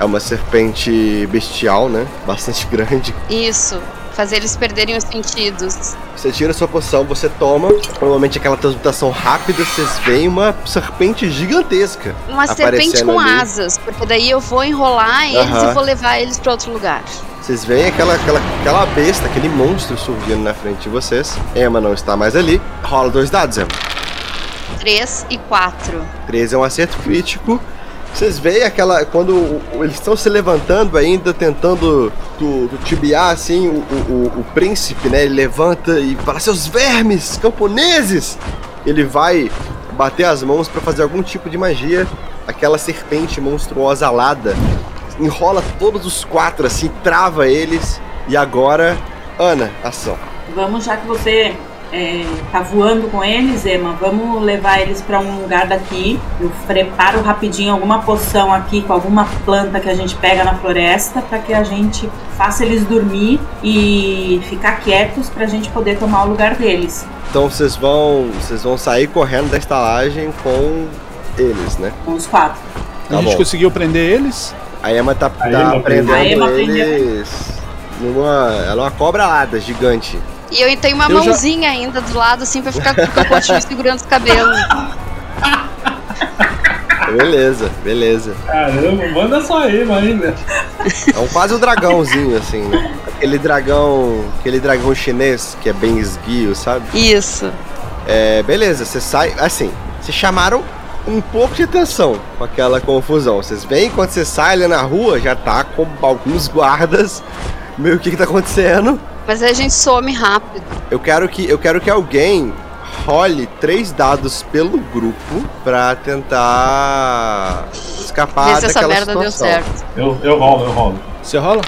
É uma serpente bestial, né? Bastante grande. Isso. Fazer eles perderem os sentidos. Você tira sua poção, você toma. Normalmente aquela transmutação rápida, vocês veem uma serpente gigantesca. Uma serpente com ali. asas, porque daí eu vou enrolar eles Aham. e vou levar eles pra outro lugar. Vocês veem aquela, aquela, aquela besta, aquele monstro surgindo na frente de vocês. Emma não está mais ali. Rola dois dados, Emma. 3 e 4. 13 é um acerto crítico. Vocês veem aquela. Quando eles estão se levantando ainda, tentando do, do tibiar assim, o, o, o- o príncipe, né? Ele levanta e fala: Seus vermes, camponeses! Ele vai bater as mãos para fazer algum tipo de magia. Aquela serpente monstruosa alada enrola todos os quatro assim, trava eles. E agora, Ana, ação. Vamos, já que você é, tá voando com eles, Emma, vamos levar eles pra um lugar daqui. Eu preparo rapidinho alguma poção aqui com alguma planta que a gente pega na floresta pra que a gente faça eles dormir e ficar quietos pra gente poder tomar o lugar deles. Então vocês vão, vocês vão sair correndo da estalagem com eles, né? Com os quatro. Tá a gente bom. conseguiu prender eles? A Emma tá, A tá Emma prendendo A Emma prendeu eles numa. Ela é uma cobra alada gigante. E eu tenho uma Eu já- mãozinha ainda do lado, assim, pra ficar com o continuo segurando os cabelos. Beleza, beleza. Caramba, manda só aí, ainda. É um, quase um dragãozinho, assim, né? Aquele dragão. Aquele dragão chinês que é bem esguio, sabe? Isso. É, beleza, você sai. Assim, vocês chamaram um pouco de atenção com aquela confusão. Vocês veem quando você sai ali na rua, já tá com alguns guardas. Meio o que, que tá acontecendo? Mas aí a gente some rápido. Eu quero que, eu quero que alguém role três dados pelo grupo pra tentar escapar Ver se essa daquela merda deu situação. certo. Eu, eu rolo, eu rolo. Você rola?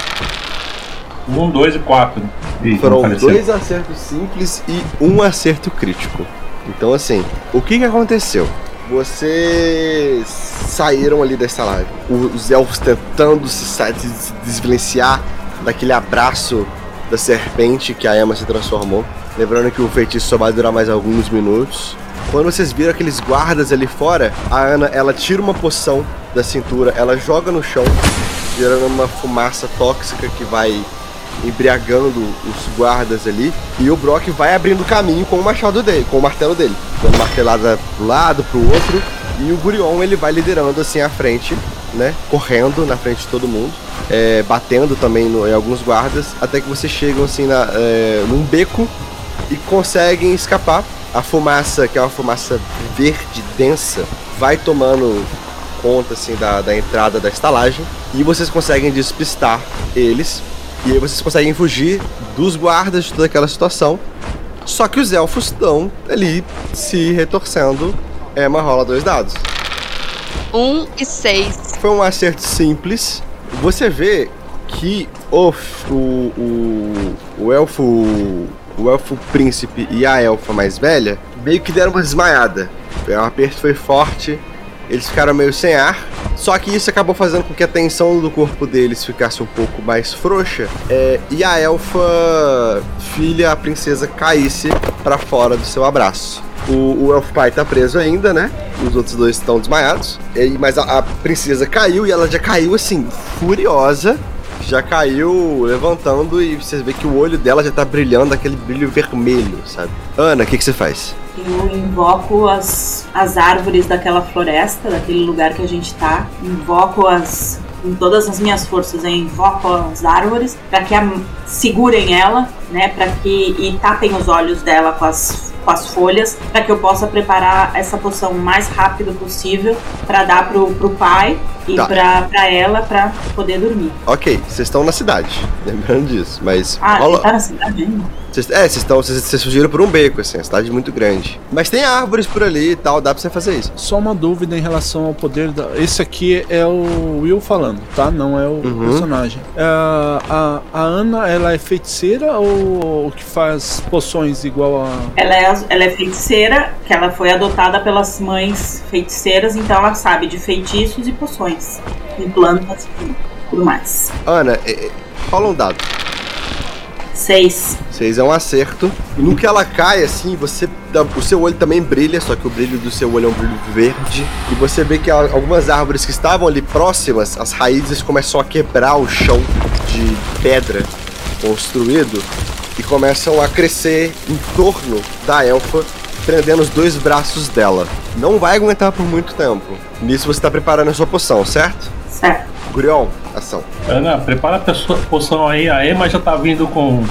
Um, dois e quatro. Ih, Foram dois acertos simples e um acerto crítico. Então assim, o que que aconteceu? Vocês saíram ali da estalagem. Os elfos tentando se, se desvencilhar daquele abraço da serpente que a Emma se transformou. Lembrando que o feitiço só vai durar mais alguns minutos. Quando vocês viram aqueles guardas ali fora, a Ana ela tira uma poção da cintura, ela joga no chão, gerando uma fumaça tóxica que vai embriagando os guardas ali. E o Brock vai abrindo caminho com o machado dele, com o martelo dele, dando martelada pro lado, pro outro. E o Gurion ele vai liderando assim à frente, né? Correndo na frente de todo mundo, é, batendo também no- em alguns guardas, até que vocês chegam assim na, é, num beco e conseguem escapar. A fumaça, que é uma fumaça verde densa, vai tomando conta assim da, da entrada da estalagem e vocês conseguem despistar eles e aí vocês conseguem fugir dos guardas de toda aquela situação. Só que os elfos estão ali se retorcendo. Emma rola dois dados. Um e seis. Foi um acerto simples. Você vê que o, o, o, o elfo. O elfo príncipe e a elfa mais velha meio que deram uma desmaiada. O aperto foi forte, eles ficaram meio sem ar. Só que isso acabou fazendo com que a tensão do corpo deles ficasse um pouco mais frouxa. é, e a elfa filha, a princesa, caísse para fora do seu abraço. O, o elfo pai tá preso ainda, né? Os outros dois estão desmaiados. E, mas a, a princesa caiu e ela já caiu assim, furiosa. Já caiu levantando e você vê que o olho dela já tá brilhando, aquele brilho vermelho, sabe? Ana, o que, que você faz? Eu invoco as, as árvores daquela floresta, daquele lugar que a gente tá. Invoco as. Com todas as minhas forças, eu invoco as árvores para que a- segurem ela, né? Para que. e tapem os olhos dela com as, com as folhas, para que eu possa preparar essa poção o mais rápido possível para dar pro, pro pai e Tá. pra, pra ela pra poder dormir. Ok, vocês estão na cidade, lembrando disso, mas Ah, rola- tá na cidade ainda? Vocês- é, vocês estão. Vocês, vocês fugiram por um beco, assim, a cidade é muito grande. Mas tem árvores por ali e tal, dá pra você fazer isso. Só uma dúvida em relação ao poder da. Esse aqui é o Will falando, tá? Não é o Uhum. personagem. É, a, a Ana, ela é feiticeira ou o que faz poções igual a. Ela é, ela é feiticeira, que ela foi adotada pelas mães feiticeiras, então ela sabe de feitiços e poções, em plantas e tudo mais. Ana, é, é, rola um dado. Seis. Seis é um acerto. No que ela cai, assim, você. dá- O seu olho também brilha, só que o brilho do seu olho é um brilho verde. E você vê que algumas árvores que estavam ali próximas, as raízes começam a quebrar o chão de pedra construído e começam a crescer em torno da elfa, prendendo os dois braços dela. Não vai aguentar por muito tempo. Nisso você está preparando a sua poção, certo? Certo. Gurion, ação. Ana, prepara a poção aí. A Emma já tá vindo com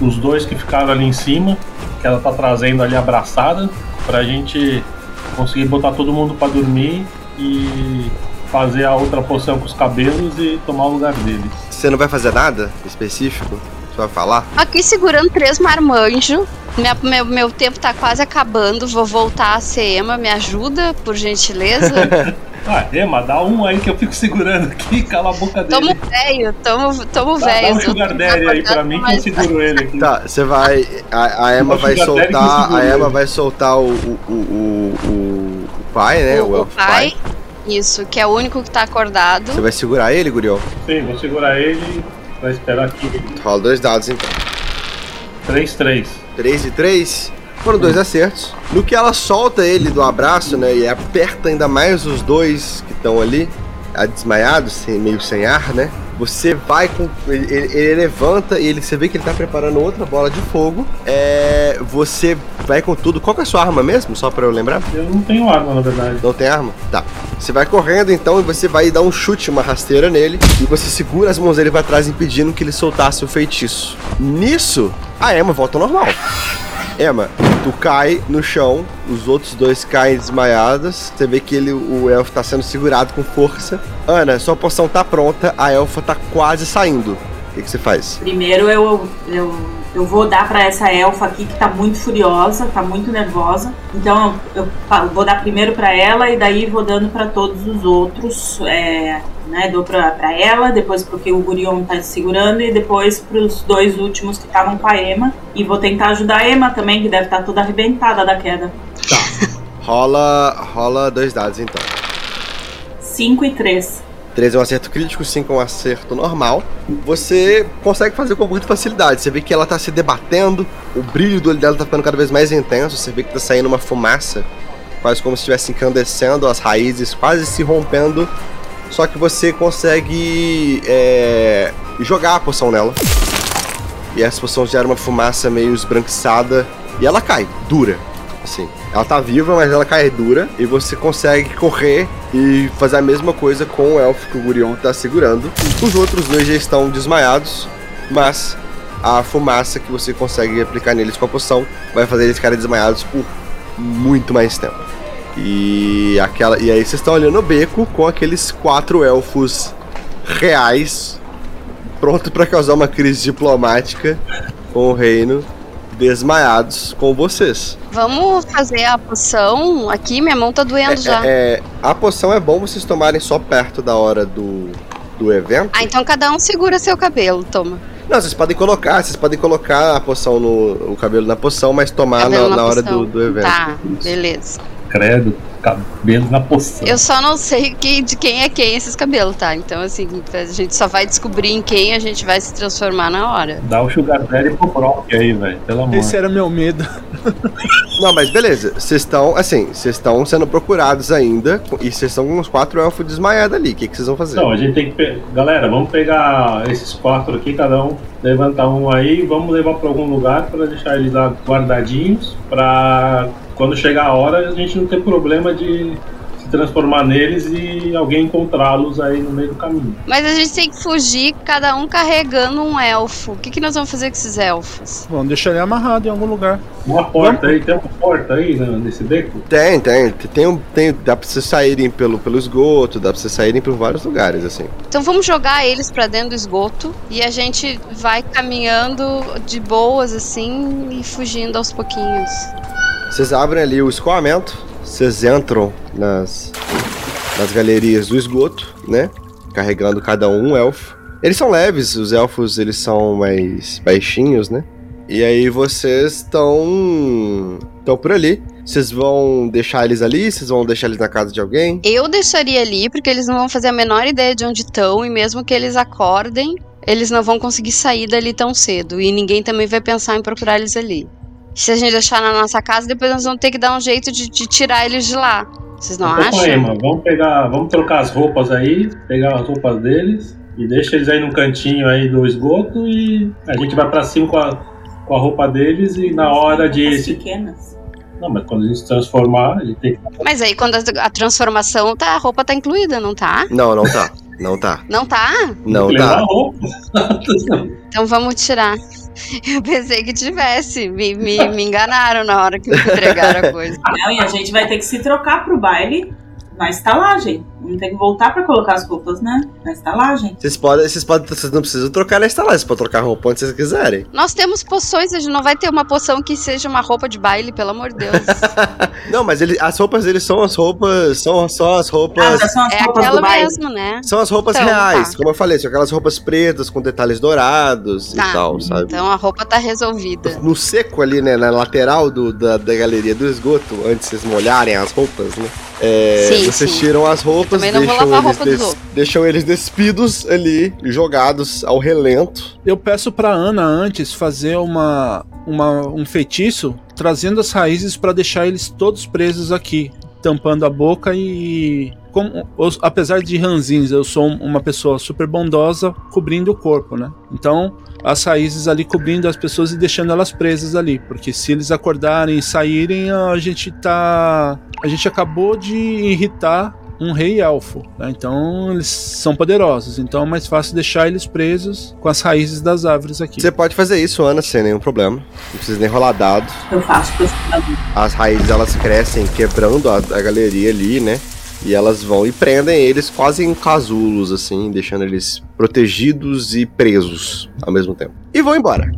os dois que ficaram ali em cima, que ela tá trazendo ali abraçada, pra gente conseguir botar todo mundo pra dormir e fazer a outra poção com os cabelos e tomar o lugar deles. Você não vai fazer nada específico? Você vai falar? Aqui segurando três marmanjos. Minha- meu, meu tempo tá quase acabando. Vou voltar a ser Ema. Me ajuda, por gentileza. Ah, Emma, dá um aí que eu fico segurando aqui, cala a boca dele. Tamo velho, tamo, tamo Dá, velho. dá um sugar daddy aí pra mim que eu seguro ele aqui. Tá, você vai. A, a Emma vai soltar. A Emma ele. vai soltar o. o, o, o, o- o pai, né? O, o, o elfo pai, isso, que é o único que tá acordado. Você vai segurar ele, Gurion? Sim, vou segurar ele pra esperar aqui. Rola dois dados então. 3-3. 3 e 3. Foram dois acertos. No que ela solta ele do abraço, né? E aperta ainda mais os dois que estão ali, desmaiados, sem, meio sem ar, né? Você vai com. Ele, ele- ele levanta e ele, você vê que ele tá preparando outra bola de fogo. É. Você vai com tudo. Qual que é a sua arma mesmo? Só pra eu lembrar? Eu não tenho arma, na verdade. Não tem arma? Tá. Você vai correndo então e você vai dar um chute, uma rasteira nele. E você segura as mãos dele pra trás, impedindo que ele soltasse o feitiço. Nisso, a Emma volta ao normal. Emma, tu cai no chão, os outros dois caem desmaiados. Você vê que ele, o elfo tá sendo segurado com força. Ana, sua poção tá pronta, a elfa tá quase saindo. O que, que você faz? Primeiro eu, eu, eu vou dar pra essa elfa aqui que tá muito furiosa, tá muito nervosa. Então eu, vou dar primeiro pra ela e daí vou dando pra todos os outros. É, né, dou pra, pra ela, depois porque o Gurion tá segurando e depois pros dois últimos que estavam com a Emma. E vou tentar ajudar a Emma também, que deve estar toda arrebentada da queda. Rola, rola dois dados então. 5 e 3. 3 é um acerto crítico, 5 é um acerto normal. Você consegue fazer com muita facilidade. Você vê que ela tá se debatendo, o brilho do olho dela tá ficando cada vez mais intenso. Você vê que tá saindo uma fumaça, quase como se estivesse incandescendo, as raízes quase se rompendo. Só que você consegue é, jogar a poção nela. E essa poção gera uma fumaça meio esbranquiçada. E ela cai, dura. Assim, ela tá viva, mas ela cai dura. E você consegue correr e fazer a mesma coisa com o elfo que o Gurion tá segurando. Os outros dois já estão desmaiados, mas a fumaça que você consegue aplicar neles com a poção vai fazer eles ficarem desmaiados por muito mais tempo. E aquela e aí vocês estão olhando o beco com aqueles quatro elfos reais pronto para causar uma crise diplomática com o reino desmaiados com vocês. Vamos fazer a poção aqui, minha mão tá doendo já. É, a poção é bom vocês tomarem só perto da hora do, do evento. Ah, então cada um segura seu cabelo, toma. Não, vocês podem colocar, vocês podem colocar a poção no o cabelo na poção, mas tomar Cabelo na, na na hora do, do evento. Tá, beleza. Credo, cabelo na poção. Eu só não sei que, de quem é quem esses cabelos, tá? Então, assim, a gente só vai descobrir em quem a gente vai se transformar na hora. Dá o Sugar Daddy pro Brock aí, velho. Pelo amor. Esse era meu medo. Não, mas beleza, vocês estão, assim, vocês estão sendo procurados ainda e vocês estão com uns quatro elfos desmaiados ali. O que, que vocês vão fazer? Não, a gente tem que. pe- Galera, vamos pegar esses quatro aqui, cada um levantar um aí, vamos levar pra algum lugar pra deixar eles lá guardadinhos, pra quando chegar a hora a gente não ter problema de se transformar neles e alguém encontrá-los aí no meio do caminho. Mas a gente tem que fugir, cada um carregando um elfo. O que, que nós vamos fazer com esses elfos? Vamos deixar ele amarrado em algum lugar. Uma porta aí, tem uma porta aí né, nesse beco? Tem, tem. Tem, um, tem. Dá pra vocês saírem pelo, pelo esgoto, dá pra vocês saírem por vários lugares, assim. Então vamos jogar eles pra dentro do esgoto e a gente vai caminhando de boas assim e fugindo aos pouquinhos. Vocês abrem ali o escoamento, vocês entram nas, nas galerias do esgoto, né? Carregando cada um um elfo. Eles são leves, os elfos eles são mais baixinhos, né? E aí vocês estão estão por ali. Vocês vão deixar eles ali? Vocês vão deixar eles na casa de alguém? Eu deixaria ali porque eles não vão fazer a menor ideia de onde estão e mesmo que eles acordem, eles não vão conseguir sair dali tão cedo e ninguém também vai pensar em procurar eles ali. Se a gente deixar na nossa casa, depois nós vamos ter que dar um jeito de, de tirar eles de lá. Vocês não com a acham? Vamos pegar, vamos trocar as roupas aí, pegar as roupas deles e deixa eles aí num cantinho aí do esgoto e a gente vai pra cima com a, com a roupa deles e na hora de As se pequenas. Não, mas quando a gente se transformar, a gente tem que. Mas aí quando a, a transformação tá, a roupa tá incluída, não tá? Não, não tá. Não tá. Não tá? Não levar tá. a roupa. Então vamos tirar. Eu pensei que tivesse. Me, me, me enganaram na hora que me entregaram a coisa. Não, e a gente vai ter que se trocar pro baile na estalagem. Não tem que voltar pra colocar as roupas, né? Na estalagem. Vocês podem, vocês podem, vocês não precisam trocar na estalagem, vocês podem trocar roupa onde vocês quiserem. Nós temos poções, a gente não vai ter uma poção que seja uma roupa de baile, pelo amor de Deus. Não, mas ele, as roupas deles são as roupas, são só as Ah, roupas, já são as É roupas aquela do baile. mesmo, né? são as roupas Então, reais, tá. como eu falei, são aquelas roupas pretas com detalhes dourados Tá. e tal, sabe? Então a roupa tá resolvida. No seco ali, né, na lateral do, da, da galeria do esgoto, antes de vocês molharem as roupas, né? é, Sim, vocês sim. tiram as roupas, Também não vou deixam lavar a eles, deixam eles despidos ali, jogados ao relento. Eu peço pra Ana antes fazer uma, uma um feitiço trazendo as raízes pra deixar eles todos presos aqui, tampando a boca e como, os- apesar de ranzins, eu sou uma pessoa super bondosa cobrindo o corpo, né? Então, as raízes ali cobrindo as pessoas e deixando elas presas ali, porque se eles acordarem e saírem, a gente tá a gente acabou de irritar um rei elfo, né? então eles são poderosos, então é mais fácil deixar eles presos com as raízes das árvores aqui. Você pode fazer isso, Ana, sem nenhum problema. Não precisa nem rolar dado. Eu faço bagulho. As raízes elas crescem quebrando a, a galeria ali, né? E elas vão e prendem eles quase em casulos, assim, deixando eles protegidos e presos ao mesmo tempo. E vão embora.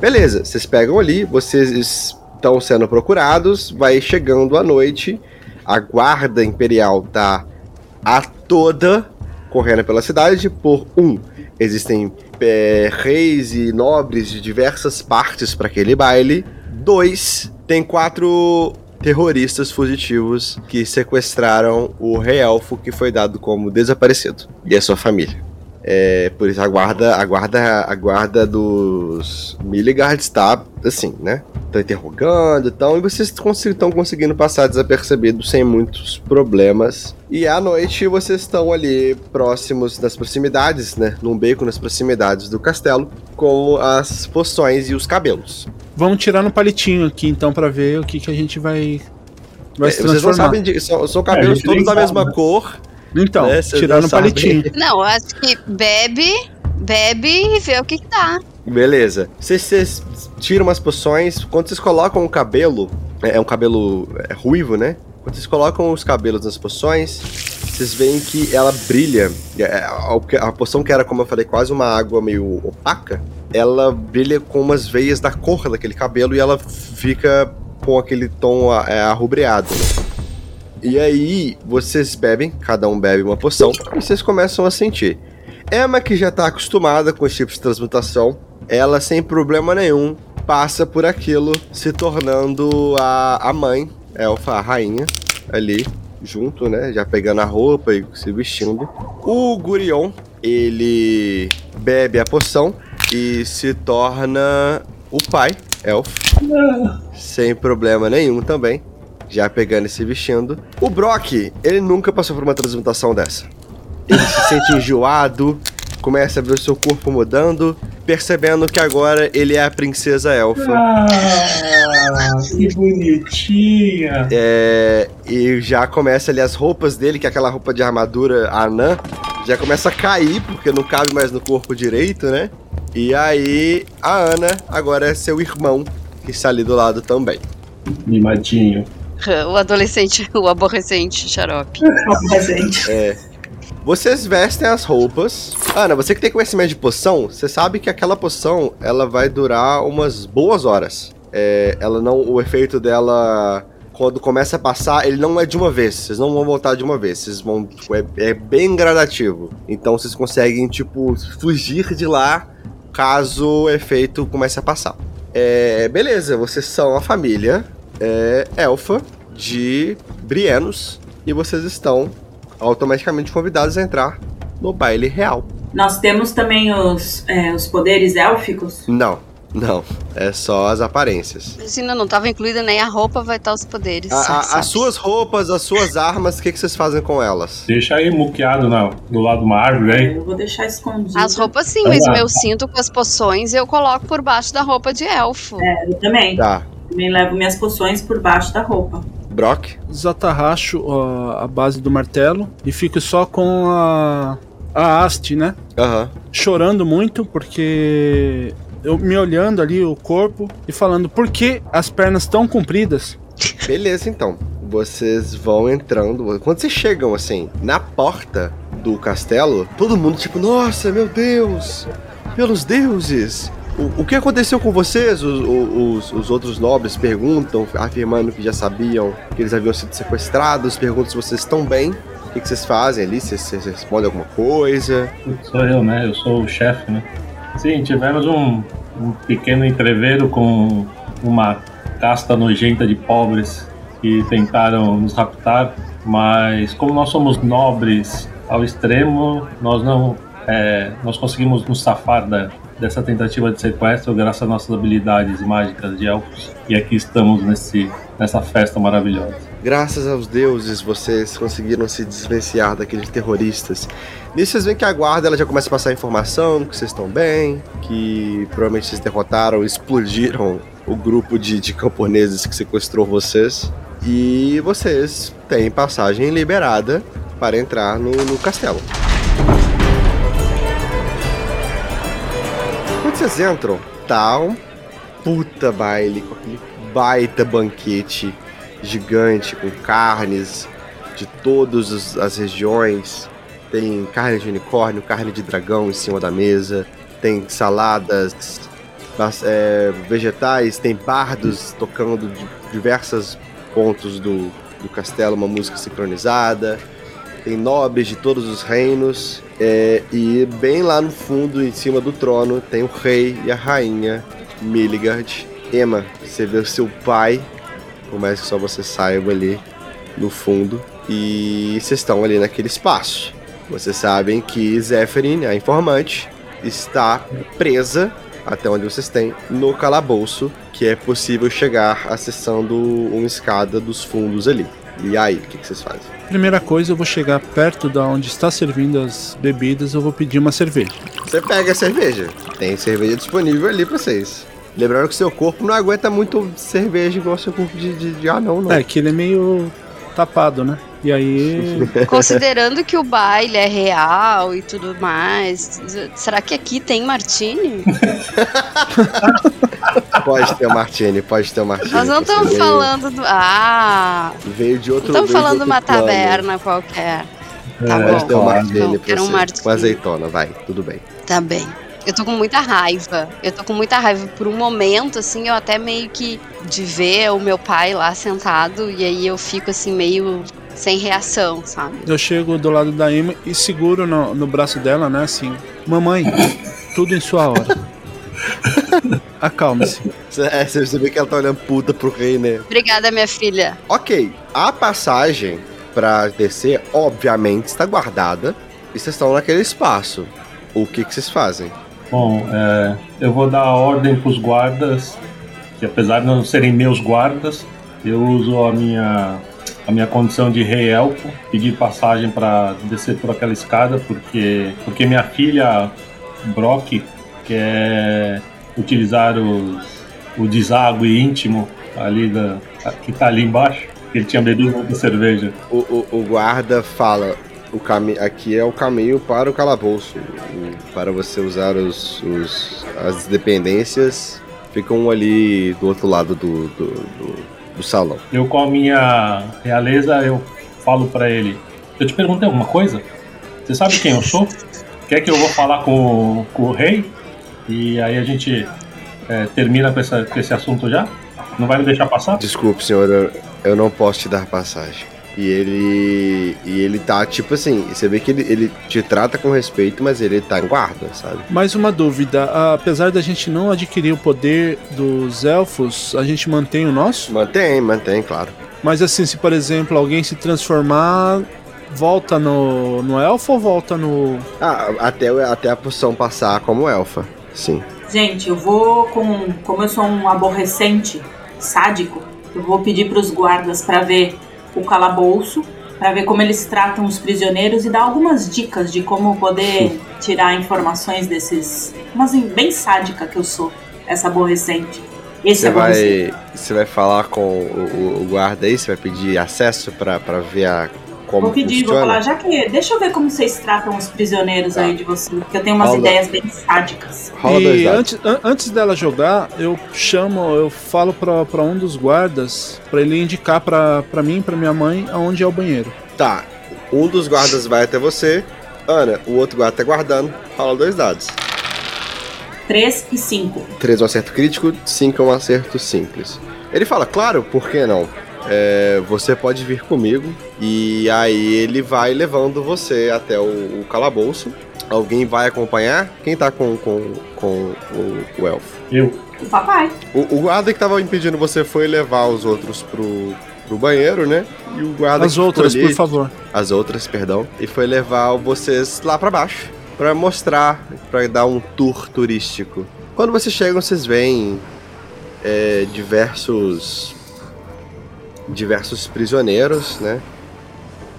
Beleza, vocês pegam ali, vocês estão sendo procurados, vai chegando a noite, a guarda imperial tá a toda correndo pela cidade por um. Existem é, reis e nobres de diversas partes para aquele baile. Dois, tem quatro terroristas fugitivos que sequestraram o rei elfo que foi dado como desaparecido e a sua família. É, por isso a guarda, a guarda, a guarda dos Milligard está assim, né? Estão interrogando e tal, e vocês estão conseguindo passar desapercebidos sem muitos problemas. E à noite vocês estão ali próximos das proximidades, né? Num beco nas proximidades do castelo, com as poções e os cabelos. Vamos tirar no palitinho aqui então pra ver o que, que a gente vai vai É, se vocês não sabem de, são, são É, cabelos gente todos da sabe, mesma né? cor. Então, né, tirar não no sabem. palitinho. Não, eu acho que bebe, bebe e vê o que, que dá. Beleza. Vocês, vocês tiram umas poções. Quando vocês colocam o cabelo, é é um cabelo é, ruivo, né? Quando vocês colocam os cabelos nas poções, vocês veem que ela brilha. É, A, a poção que era, como eu falei, quase uma água meio opaca, ela brilha com umas veias da cor daquele cabelo e ela fica com aquele tom é, arrubreado. né? E aí, vocês bebem, cada um bebe uma poção, e vocês começam a sentir. Emma, que já tá acostumada com esse tipo de transmutação, ela sem problema nenhum passa por aquilo, se tornando a, a mãe, elfa, a rainha, ali, junto, né? Já pegando a roupa e se vestindo. O Gurion, ele bebe a poção e se torna o pai, elfo, sem problema nenhum também. Já pegando e se vestindo. O Brock, ele nunca passou por uma transmutação dessa. Ele se sente enjoado, começa a ver o seu corpo mudando, percebendo que agora ele é a princesa elfa. Ah, que bonitinha. É, e já começa ali as roupas dele, que é aquela roupa de armadura anã, já começa a cair, porque não cabe mais no corpo direito, né? E aí, a Ana agora é seu irmão, que está ali do lado também. Mimadinho. O adolescente, o aborrecente xarope. Presente. É. Vocês vestem as roupas. Ana, você que tem conhecimento de poção, você sabe que aquela poção ela vai durar umas boas horas. É, ela não, o efeito dela quando começa a passar, ele não é de uma vez. Vocês não vão voltar de uma vez. Vocês vão, é, é bem gradativo. Então vocês conseguem tipo fugir de lá caso o efeito comece a passar. É, beleza, vocês são a família é, elfa de Brienos e vocês estão automaticamente convidados a entrar no baile real. Nós temos também os, é, os poderes élficos. Não, não. É só as aparências. Ainda não estava incluída nem a roupa, vai estar os poderes. A- a- as suas roupas, as suas armas, o que, que vocês fazem com elas? Deixa aí muqueado na, do lado de uma árvore aí. Eu vou deixar escondido. As roupas sim, Vai mas o meu cinto com as poções eu coloco por baixo da roupa de elfo. É, eu também. Tá. Também levo minhas poções por baixo da roupa. Brock? Desatarracho ó, a base do martelo e fico só com a, a haste, né? Aham. Chorando muito porque eu me olhando ali o corpo e falando por que as pernas tão compridas. Beleza, então. Vocês vão entrando. Quando vocês chegam, assim, na porta do castelo, todo mundo, tipo, nossa, meu Deus! Pelos deuses! O, que aconteceu com vocês? Os, os- os outros nobres perguntam, afirmando que já sabiam que eles haviam sido sequestrados, perguntam se vocês estão bem. O que, que vocês fazem ali? Vocês, vocês respondem alguma coisa? Sou eu, né? Eu sou o chefe, né? Sim, tivemos um, um pequeno entreveiro com uma casta nojenta de pobres que tentaram nos raptar, mas como nós somos nobres ao extremo, nós não é, nós conseguimos nos safar da, dessa tentativa de sequestro graças às nossas habilidades mágicas de elfos e aqui estamos nesse, nessa festa maravilhosa. Graças aos deuses, vocês conseguiram se desvencilhar daqueles terroristas. Nisso vocês veem que a guarda ela já começa a passar informação que vocês estão bem, que provavelmente vocês derrotaram, explodiram o grupo de, de camponeses que sequestrou vocês. E vocês têm passagem liberada para entrar no, no castelo. Vocês entram, tá um puta baile, com aquele baita banquete gigante com carnes de todas as- regiões. Tem carne de unicórnio, carne de dragão em cima da mesa, tem saladas, é, vegetais, tem bardos tocando de diversos pontos do, do castelo, uma música sincronizada. Tem nobres de todos os reinos. é, e bem lá no fundo, em cima do trono, tem o rei e a rainha Miligard. Emma, você vê o seu pai por mais que só você saiba ali no fundo. E vocês estão ali naquele espaço. Vocês sabem que Zephyrin, a informante, está presa, até onde vocês têm, no calabouço, que é possível chegar acessando uma escada dos fundos ali. E aí, o que, que vocês fazem? Primeira coisa, eu vou chegar perto da onde está servindo as bebidas, eu vou pedir uma cerveja. Você pega a cerveja. Tem cerveja disponível ali pra vocês. Lembrando que seu corpo não aguenta muito cerveja igual seu corpo de, de, de anão, não. É, que ele é meio tapado, né? E aí. Considerando que o baile é real e tudo mais, será que aqui tem Martini? Pode ter o Martini, pode ter o Martini. Nós não Você estamos veio- falando do. Ah! Veio de outro Não estamos falando de uma plano. taberna qualquer. Tá É, Pode bom. ter o Martini pra quero um você. Martini. Com azeitona, vai, tudo bem. Tá bem. Eu tô com muita raiva. Eu tô com muita raiva. Por um momento, assim, eu até meio que de ver o meu pai lá sentado e aí eu fico assim, meio sem reação, sabe? Eu chego do lado da Emma e seguro no, no braço dela, né? Assim, mamãe, tudo em sua hora. Acalme-se. É, você vê que ela tá olhando puta pro rei, né? Obrigada, minha filha. Ok, a passagem pra descer, obviamente, está guardada. E vocês estão naquele espaço. O que, que vocês fazem? Bom, é, eu vou dar ordem para os guardas, que apesar de não serem meus guardas, eu uso a minha, a minha condição de rei elfo, pedir passagem para descer por aquela escada, porque, porque minha filha Brock que é utilizar os, o deságue íntimo ali da, que tá ali embaixo, ele tinha bebido muita cerveja. O, o, o guarda fala: o caminho aqui é o caminho para o calabouço. Para você usar os, os- as dependências, ficam ali do outro lado do, do, do- do salão. Eu, com a minha realeza, eu falo pra ele: Eu te perguntei alguma coisa? Você sabe quem eu sou? Quer que eu vou falar com, o- com o rei? E aí a gente é, termina com, essa, com esse assunto já? Não vai me deixar passar? Desculpe, senhor, eu, eu não posso te dar passagem. E ele. E ele tá, tipo assim, você vê que ele, ele te trata com respeito, mas ele tá em guarda, sabe? Mais uma dúvida: apesar da gente não adquirir o poder dos elfos, a gente mantém o nosso? Mantém, mantém, claro. Mas assim, se por exemplo alguém se transformar, volta no, no elfo ou volta no. Ah, até, até a poção passar como elfa. Sim. Gente, eu vou com. Como eu sou um aborrecente sádico, eu vou pedir pros guardas pra ver o calabouço, pra ver como eles tratam os prisioneiros e dar algumas dicas de como poder tirar informações desses. Mas bem sádica que eu sou, essa aborrecente. Esse Você aborrecente. vai, você vai falar com o, o- guarda aí, você vai pedir acesso pra ver a, como Vou pedir, vou falar, já que. Deixa eu ver como vocês tratam os prisioneiros Tá. aí de vocês, porque eu tenho umas Rola. ideias bem sádicas. Rola dois e dados. antes, an- antes dela jogar, eu chamo, eu falo pra, pra um dos guardas pra ele indicar pra, pra mim e pra minha mãe aonde é o banheiro. Tá, um dos guardas vai até você. Ana, o outro guarda tá guardando. Rola dois dados. 3 e 5. 3 é um acerto crítico, 5 é um acerto simples. Ele fala, claro, por que não? É, você pode vir comigo. E aí ele vai levando você até o, o calabouço. Alguém vai acompanhar? Quem tá com, com, com o, o elfo? Eu. O papai. O, o guarda que tava impedindo você foi levar os outros pro, pro banheiro, né? E o guarda As outras, ali- por favor. as outras, perdão, e foi levar vocês lá pra baixo pra mostrar, pra dar um tour turístico. Quando vocês chegam, vocês veem é, diversos diversos prisioneiros, né?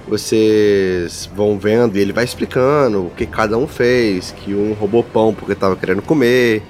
Vocês vão vendo e ele vai explicando o que cada um fez, que um roubou pão porque tava querendo comer,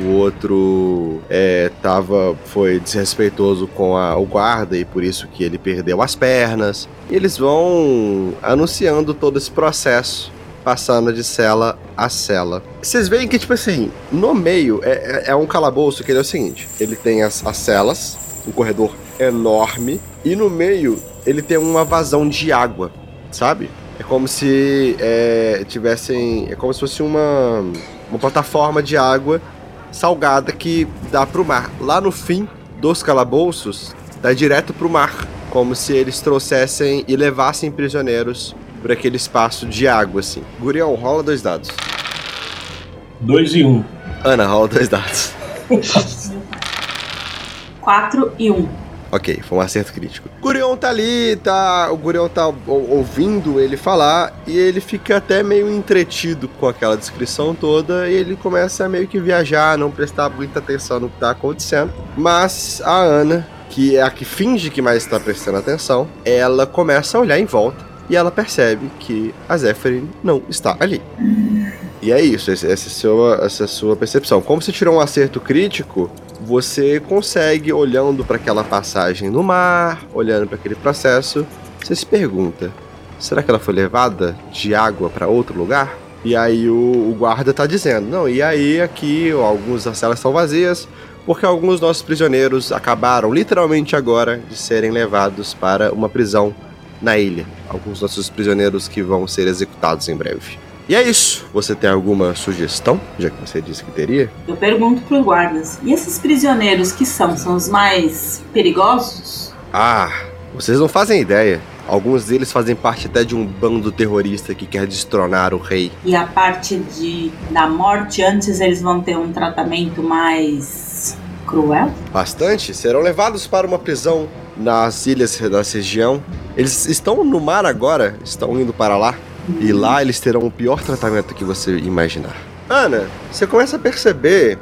o outro é, tava, foi desrespeitoso com a- o guarda e por isso que ele perdeu as pernas. E eles vão anunciando todo esse processo, passando de cela a cela. Vocês veem que, tipo assim, no meio é, é- é um calabouço que ele é o seguinte: ele tem as, as celas, um corredor enorme, e no meio ele tem uma vazão de água, sabe? É como se é, tivessem. É como se fosse uma, uma plataforma de água salgada que dá pro mar. Lá no fim dos calabouços, dá direto pro mar. Como se eles trouxessem e levassem prisioneiros por aquele espaço de água, assim. Gurião, rola dois dados. 2 e 1. Um. Ana, rola dois dados. 4 e 1. Ok, foi um acerto crítico. Gurion tá ali, tá. O Gurion tá ou- ouvindo ele falar e ele fica até meio entretido com aquela descrição toda e ele começa a meio que viajar, não prestar muita atenção no que tá acontecendo. Mas a Ana, que é a que finge que mais está prestando atenção, ela começa a olhar em volta e ela percebe que a Zephyrin não está ali. E é isso, essa é sua, essa é sua percepção. Como você tirou um acerto crítico, você consegue, olhando para aquela passagem no mar, olhando para aquele processo, você se pergunta: será que ela foi levada de água para outro lugar? E aí o, o guarda tá dizendo: não, e aí aqui algumas das celas estão vazias, porque alguns nossos prisioneiros acabaram literalmente agora de serem levados para uma prisão na ilha. Alguns nossos prisioneiros que vão ser executados em breve. E é isso. Você tem alguma sugestão, já que você disse que teria? Eu pergunto pros guardas: e esses prisioneiros que são? São os mais perigosos? Ah, vocês não fazem ideia. Alguns deles fazem parte até de um bando terrorista que quer destronar o rei. E a parte de, da morte, antes eles vão ter um tratamento mais cruel? Bastante serão levados para uma prisão nas ilhas da região. Eles estão no mar agora, estão indo para lá. E lá eles terão o pior tratamento que você imaginar. Ana, você começa a perceber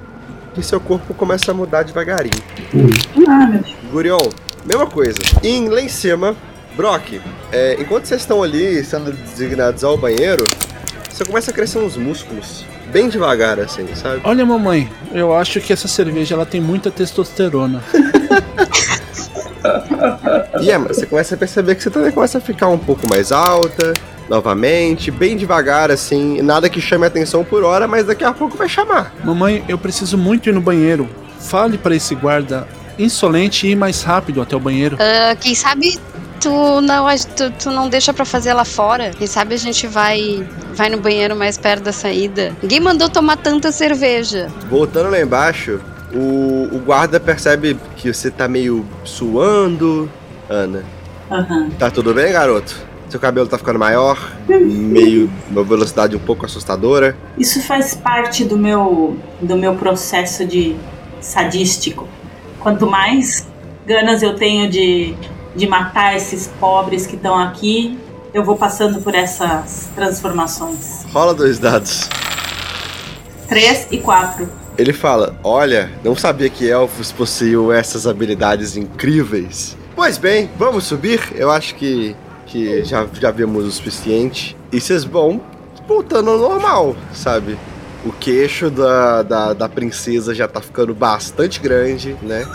que seu corpo começa a mudar devagarinho. Deus. Gurion, mesma coisa. E lá em cima, Brock, é, enquanto vocês estão ali sendo designados ao banheiro, você começa a crescer uns músculos. bem devagar, assim, sabe? Olha, mamãe, eu acho que essa cerveja ela tem muita testosterona. E é, mas você começa a perceber que você também começa a ficar um pouco mais alta, novamente, bem devagar, assim, nada que chame a atenção por hora, mas daqui a pouco vai chamar. mamãe, eu preciso muito ir no banheiro. Fale para esse guarda insolente ir mais rápido até o banheiro. Ah, quem sabe tu não, tu, tu não deixa pra fazer lá fora? Quem sabe a gente vai, vai no banheiro mais perto da saída? Ninguém mandou tomar tanta cerveja. Voltando lá embaixo, o, o guarda percebe que você tá meio suando. Ana, Aham. tá tudo bem, garoto? Seu cabelo tá ficando maior, meio uma velocidade um pouco assustadora. Isso faz parte do meu, do meu processo de sadístico. Quanto mais ganas eu tenho de, de matar esses pobres que estão aqui, eu vou passando por essas transformações. Rola dois dados. Três e quatro. Ele fala: Olha, não sabia que elfos possuíam essas habilidades incríveis. Pois bem, vamos subir. Eu acho que, que já, já vimos o suficiente. E vocês vão voltando ao normal, sabe? O queixo da, da, da princesa já tá ficando bastante grande, né?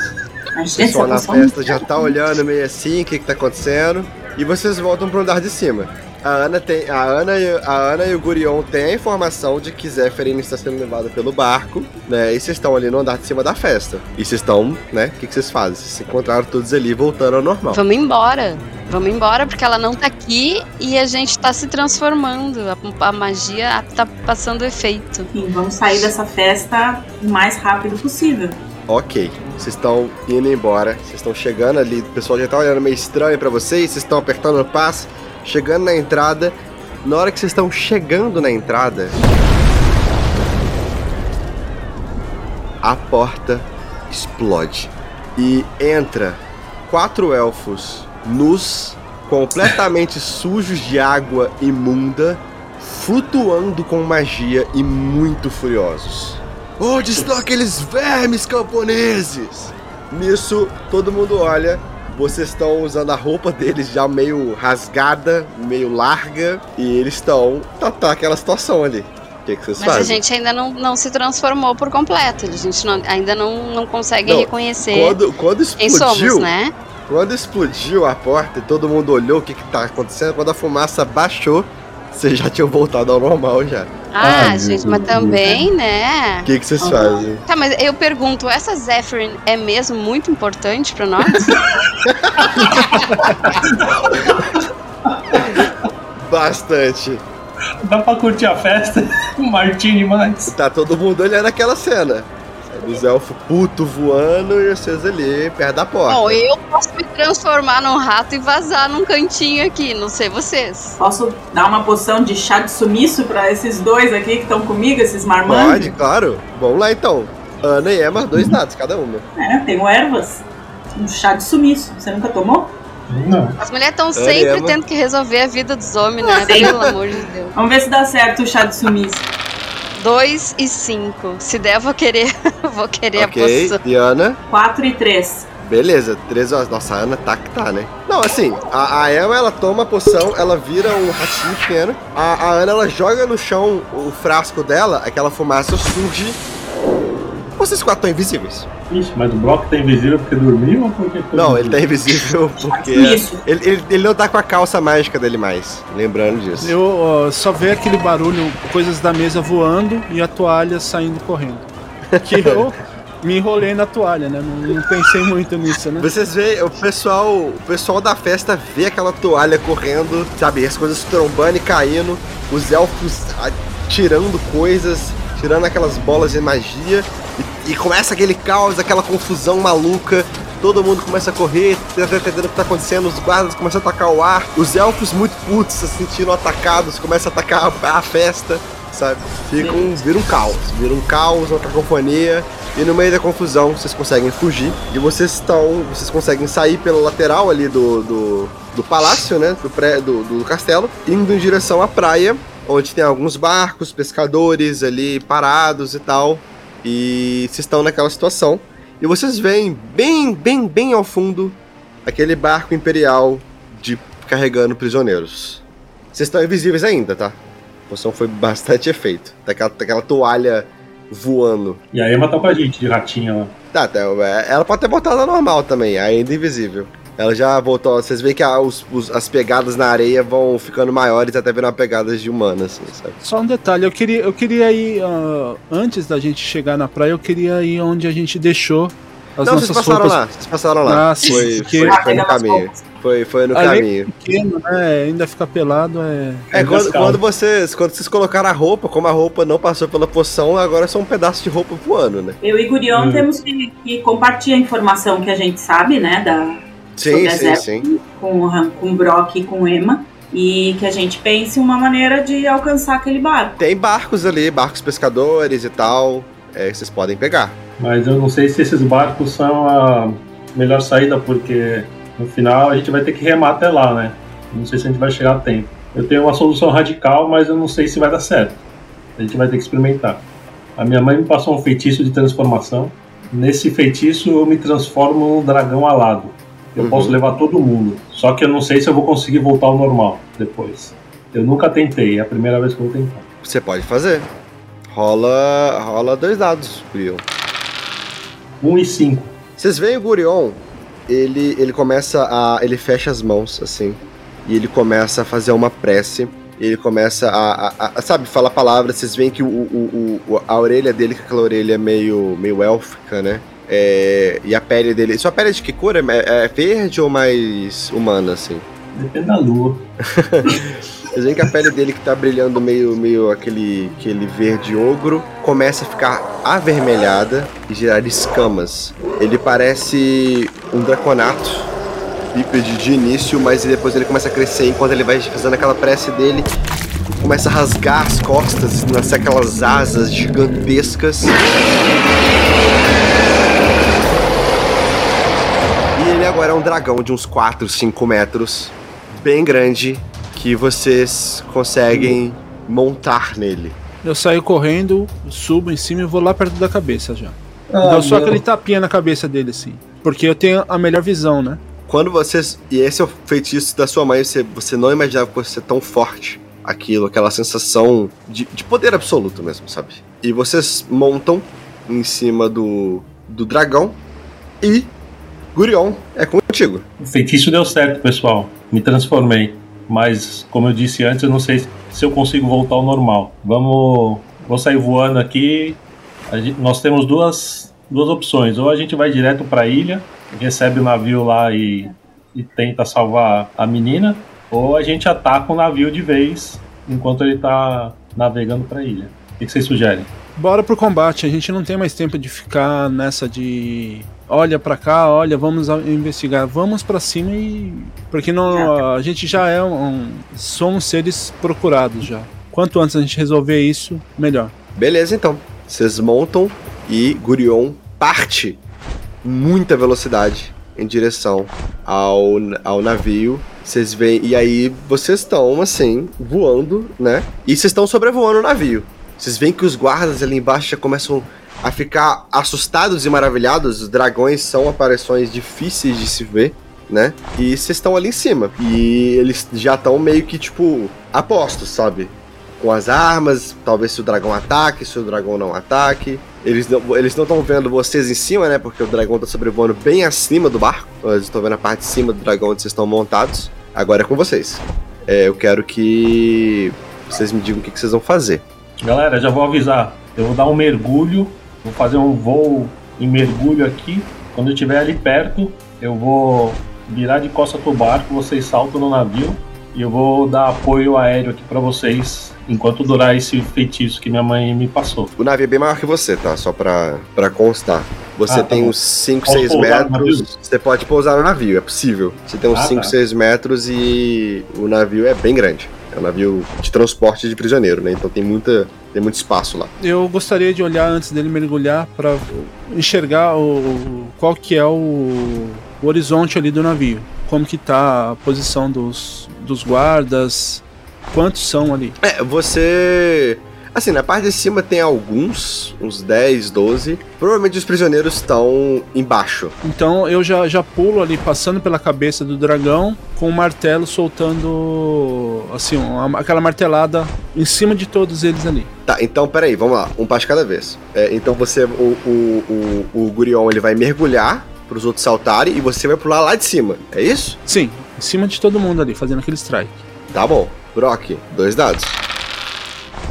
A O pessoal na festa já tá olhando meio assim, o que que tá acontecendo. E vocês voltam pro andar de cima. A Ana, tem, a, Ana e, a Ana e o Gurion têm a informação de que Zéferin está sendo levada pelo barco, né? E vocês estão ali no andar de cima da festa. E vocês estão, né? O que, que vocês fazem? Vocês se encontraram todos ali voltando ao normal. Vamos embora. Vamos embora porque ela não tá aqui e a gente tá se transformando. A, a magia tá passando efeito. Sim, vamos sair dessa festa o mais rápido possível. Ok, vocês estão indo embora, vocês estão chegando ali, o pessoal já tá olhando meio estranho pra vocês, vocês estão apertando o passo, chegando na entrada. Na hora que vocês estão chegando na entrada, a porta explode e entra quatro elfos nus, completamente sujos de água imunda, flutuando com magia e muito furiosos. Onde estão aqueles vermes camponeses? Nisso, todo mundo olha. Vocês estão usando a roupa deles já meio rasgada, meio larga, e eles estão. Tá, tá aquela situação ali. O que, que vocês Mas a fazem? gente ainda não, não se transformou por completo. A gente não- ainda não, não consegue Não, reconhecer Quando, quando quem explodiu, somos, né? quando explodiu a porta e todo mundo olhou o que, que tá acontecendo, quando a fumaça baixou, vocês já tinham voltado ao normal já. Ah, Ai, gente, mas também, né? O que, que vocês Aham. fazem? Tá, mas eu pergunto, essa Zephyrin é mesmo muito importante pra nós? Bastante. Dá pra curtir a festa? Martini mais. Tá todo mundo olhando aquela cena. Os elfos puto voando e vocês ali perto da porta. Bom, eu posso me transformar num rato e vazar num cantinho aqui, não sei vocês. Posso dar uma poção de chá de sumiço pra esses dois aqui que estão comigo, esses marmanjos? Pode, claro. Vamos lá então. Ana e Emma, dois dados cada uma. É, tenho ervas. Um chá de sumiço. Você nunca tomou? Não. As mulheres estão sempre tendo que resolver a vida dos homens, né? Pelo amor de Deus. Vamos ver se dá certo o chá de sumiço. Dois e cinco. Se der, eu vou querer, vou querer ok, a poção. Diana. 4 e 3. Beleza, 13 horas. Nossa, a Ana tá que tá, né? Não, assim, a, a Emma, ela toma a poção, ela vira um ratinho pequeno. A, a Ana, ela joga no chão o frasco dela, aquela fumaça surge. Vocês quatro estão invisíveis. Ixi, mas o bloco tá invisível porque dormiu ou porque. Não, ele tá invisível porque... Isso. Ele, ele, ele não tá com a calça mágica dele mais. Lembrando disso. Eu ó, só vejo aquele barulho, coisas da mesa voando e a toalha saindo correndo. Que eu me enrolei na toalha, né? Não, não pensei muito nisso, né? Vocês veem, o pessoal, o pessoal da festa vê aquela toalha correndo, sabe, as coisas trombando e caindo, os elfos tirando coisas, tirando aquelas bolas de magia, e, começa aquele caos, aquela confusão maluca. Todo mundo começa a correr, tenta entender o que tá acontecendo, os guardas começam a atacar o ar, os elfos muito putos se sentindo atacados, começam a atacar a, a festa, sabe? Ficam, vira um caos, vira um caos, uma cacofonia, e no meio da confusão vocês conseguem fugir e vocês estão. Vocês conseguem sair pela lateral ali do, do, do palácio, né? Do, pré, do, do castelo, indo em direção à praia, onde tem alguns barcos, pescadores ali parados e tal. E vocês estão naquela situação. E vocês veem bem, bem, bem ao fundo aquele barco imperial de carregando prisioneiros. Vocês estão invisíveis ainda, tá? poção foi bastante efeito. Daquela, daquela toalha voando. E a Emma tá com a gente de ratinha lá. Tá, tá, é, ela pode ter voltado normal também, ainda invisível. Ela já voltou. Vocês veem que a- os- os- as pegadas na areia vão ficando maiores até virar pegadas de humanas, assim, sabe? Só um detalhe, eu queria, eu queria ir. ah, antes da gente chegar na praia, eu queria ir onde a gente deixou as Não, nossas vocês passaram roupas lá. Vocês passaram lá. Ah, foi, porque- foi, Ah, foi no caminho. Foi, foi no Além- caminho. pequeno, né? Ainda fica pelado, é. É, É quando, quando vocês quando vocês colocaram a roupa, como a roupa não passou pela poção, agora é só um pedaço de roupa voando, né? Eu e Gurion Hum. temos que, que compartilhar a informação que a gente sabe, né, da, Sim, sobre a sim, Zé sim. com, com o Brock e com o Emma. E que a gente pense uma maneira de alcançar aquele barco. Tem barcos ali, barcos pescadores e tal. É, que vocês podem pegar. Mas eu não sei se esses barcos são a melhor saída, porque no final a gente vai ter que remar até lá, né? Não sei se a gente vai chegar a tempo. Eu tenho uma solução radical, mas eu não sei se vai dar certo. A gente vai ter que experimentar. A minha mãe me passou um feitiço de transformação. Nesse feitiço eu me transformo num dragão alado. Eu Uhum. posso levar todo mundo. Só que eu não sei se eu vou conseguir voltar ao normal depois. Eu nunca tentei, é a primeira vez que eu vou tentar. Você pode fazer. Rola, rola dois dados, Gurion. 1 e 5. Vocês veem o Gurion, ele, ele começa a. Ele fecha as mãos, assim. E ele começa a fazer uma prece. Ele começa a, a- a- sabe, falar palavras. Vocês veem que o, o- o- a orelha dele, que é aquela orelha meio, meio élfica, né? É, e a pele dele. Sua pele é de que cor? É, é verde ou mais humana, assim? Depende da lua. Vocês veem que a pele dele que tá brilhando meio, meio aquele, aquele verde ogro começa a ficar avermelhada e gerar escamas. Ele parece um draconato bípede de início, mas depois ele começa a crescer enquanto ele vai fazendo aquela prece dele. Começa a rasgar as costas, nascer aquelas asas gigantescas. E ele agora é um dragão de uns 4, 5 metros, bem grande, que vocês conseguem montar nele. Eu saio correndo, subo em cima e vou lá perto da cabeça já. Ah, Dou só meu. aquele tapinha na cabeça dele, assim. Porque eu tenho a melhor visão, né? Quando vocês. E esse é o feitiço da sua mãe, você, você não imaginava que fosse ser tão forte aquilo, aquela sensação de, de poder absoluto mesmo, sabe? E vocês montam em cima do, do dragão e Gurion é contigo. O feitiço deu certo, pessoal. Me transformei. Mas, como eu disse antes, eu não sei se eu consigo voltar ao normal. Vamos. Vou sair voando aqui. A gente- nós temos duas, duas opções. Ou a gente vai direto para a ilha, recebe o navio lá e, e tenta salvar a menina. Ou a gente ataca o navio de vez enquanto ele está navegando para a ilha. O que que vocês sugerem? Bora pro combate, a gente não tem mais tempo de ficar nessa de. Olha pra cá, olha, vamos investigar, vamos pra cima e. Porque não, a gente já é um. Somos seres procurados já. Quanto antes a gente resolver isso, melhor. Beleza, então. Vocês montam e Gurion parte muita velocidade em direção ao, ao navio. Vocês veem. E aí vocês estão, assim, voando, né? E vocês estão sobrevoando o navio. Vocês veem que os guardas ali embaixo já começam a ficar assustados e maravilhados. Os dragões são aparições difíceis de se ver, né? E vocês estão ali em cima. E eles já estão meio que, tipo, apostos, sabe? com as armas, talvez se o dragão ataque, se o dragão não ataque. Eles não eles não estão vendo vocês em cima, né? Porque o dragão tá sobrevoando bem acima do barco. Eles estão vendo a parte de cima do dragão onde vocês estão montados. Agora é com vocês. É, eu quero que vocês me digam o que, que vocês vão fazer. Galera, já vou avisar. Eu vou dar um mergulho, vou fazer um voo em mergulho aqui. Quando eu estiver ali perto, eu vou virar de costa pro barco, vocês saltam no navio e eu vou dar apoio aéreo aqui pra vocês enquanto durar esse feitiço que minha mãe me passou. O navio é bem maior que você, tá? Só pra, pra constar. Você Ah, tá tem bom. uns 5, Posso 6 pousar no metros. Você pode pousar no navio, é possível. Você tem uns Ah, 5, tá. 6 metros e o navio é bem grande. É um navio de transporte de prisioneiro, né? Então tem, muita, tem muito espaço lá. Eu gostaria de olhar antes dele mergulhar pra enxergar o, qual que é o, o horizonte ali do navio. Como que tá a posição dos, dos guardas, quantos são ali. É, você. Assim, na parte de cima tem alguns, uns 10, 12. Provavelmente os prisioneiros estão embaixo. Então eu já, já pulo ali, passando pela cabeça do dragão, com o martelo soltando, assim, uma- aquela martelada em cima de todos eles ali. Tá, então peraí, vamos lá, um passo cada vez. É, então você, o, o, o, o Gurion, ele vai mergulhar para os outros saltarem e você vai pular lá de cima, é isso? Sim, em cima de todo mundo ali, fazendo aquele strike. Tá bom. Brock, dois dados.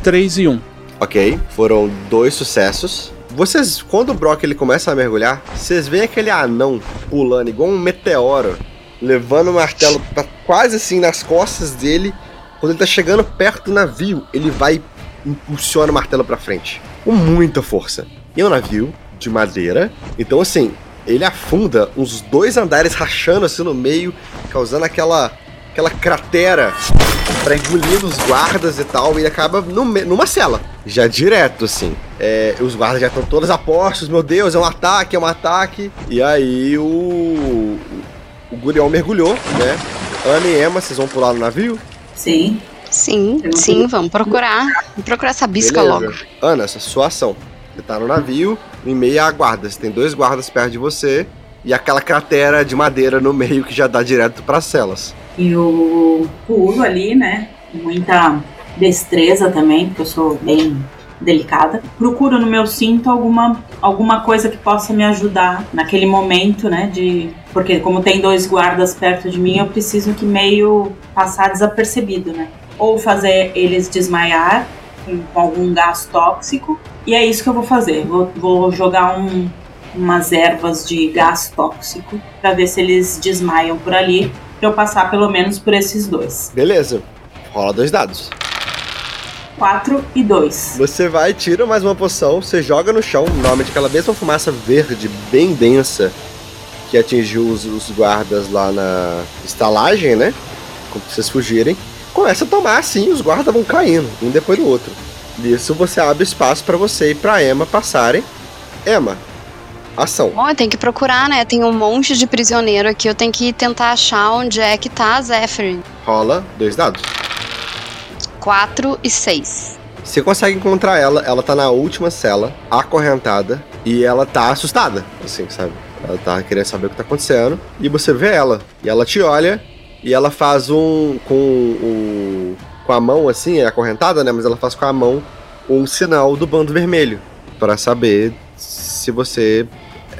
3 e 1. Ok, foram dois sucessos. Vocês, quando o Brock ele começa a mergulhar, vocês veem aquele anão pulando igual um meteoro, levando o martelo pra quase assim nas costas dele. Quando ele tá chegando perto do navio, ele vai e impulsiona o martelo pra frente com muita força. E é um navio de madeira, então assim, ele afunda uns dois andares rachando assim no meio, causando aquela aquela cratera pra engolir os guardas e tal, e ele acaba no numa cela. Já direto, assim. É, os guardas já estão todos a postos, meu Deus, é um ataque, é um ataque. E aí o. O, o Gurion mergulhou, né? Ana e Emma, vocês vão pular no navio? Sim. Sim, sim, vamos procurar. Vamos procurar essa bisca Beleza. logo. Ana, essa é a sua ação. Você tá no navio, em meio a guardas. Tem dois guardas perto de você e aquela cratera de madeira no meio que já dá direto pras celas. E eu pulo ali, né? Muita destreza também, porque eu sou bem delicada. Procuro no meu cinto alguma, alguma coisa que possa me ajudar naquele momento, né? De. Porque como tem dois guardas perto de mim, eu preciso que meio passar desapercebido, né? Ou fazer eles desmaiar com, com algum gás tóxico. E é isso que eu vou fazer. Vou, vou jogar um, umas ervas de gás tóxico para ver se eles desmaiam por ali pra eu passar pelo menos por esses dois. Beleza. Rola dois dados. 4 e 2. Você vai, tira mais uma poção, você joga no chão, normalmente aquela mesma fumaça verde bem densa que atingiu os, os guardas lá na estalagem, né? Quando vocês fugirem. Começa a tomar assim, os guardas vão caindo, um depois do outro. Nisso você abre espaço pra você e pra Emma passarem. Emma, ação. Bom, eu tenho que procurar, né? Tem um monte de prisioneiro aqui. Eu tenho que tentar achar onde é que tá a Zephyrin. Rola dois dados. 4 e 6. Você consegue encontrar ela, ela tá na última cela, acorrentada, e ela tá assustada, assim, sabe? Ela tá querendo saber o que tá acontecendo, e você vê ela, e ela te olha, e ela faz um. com o. com a mão, assim, é acorrentada, né? Mas ela faz com a mão um sinal do bando vermelho, para saber se você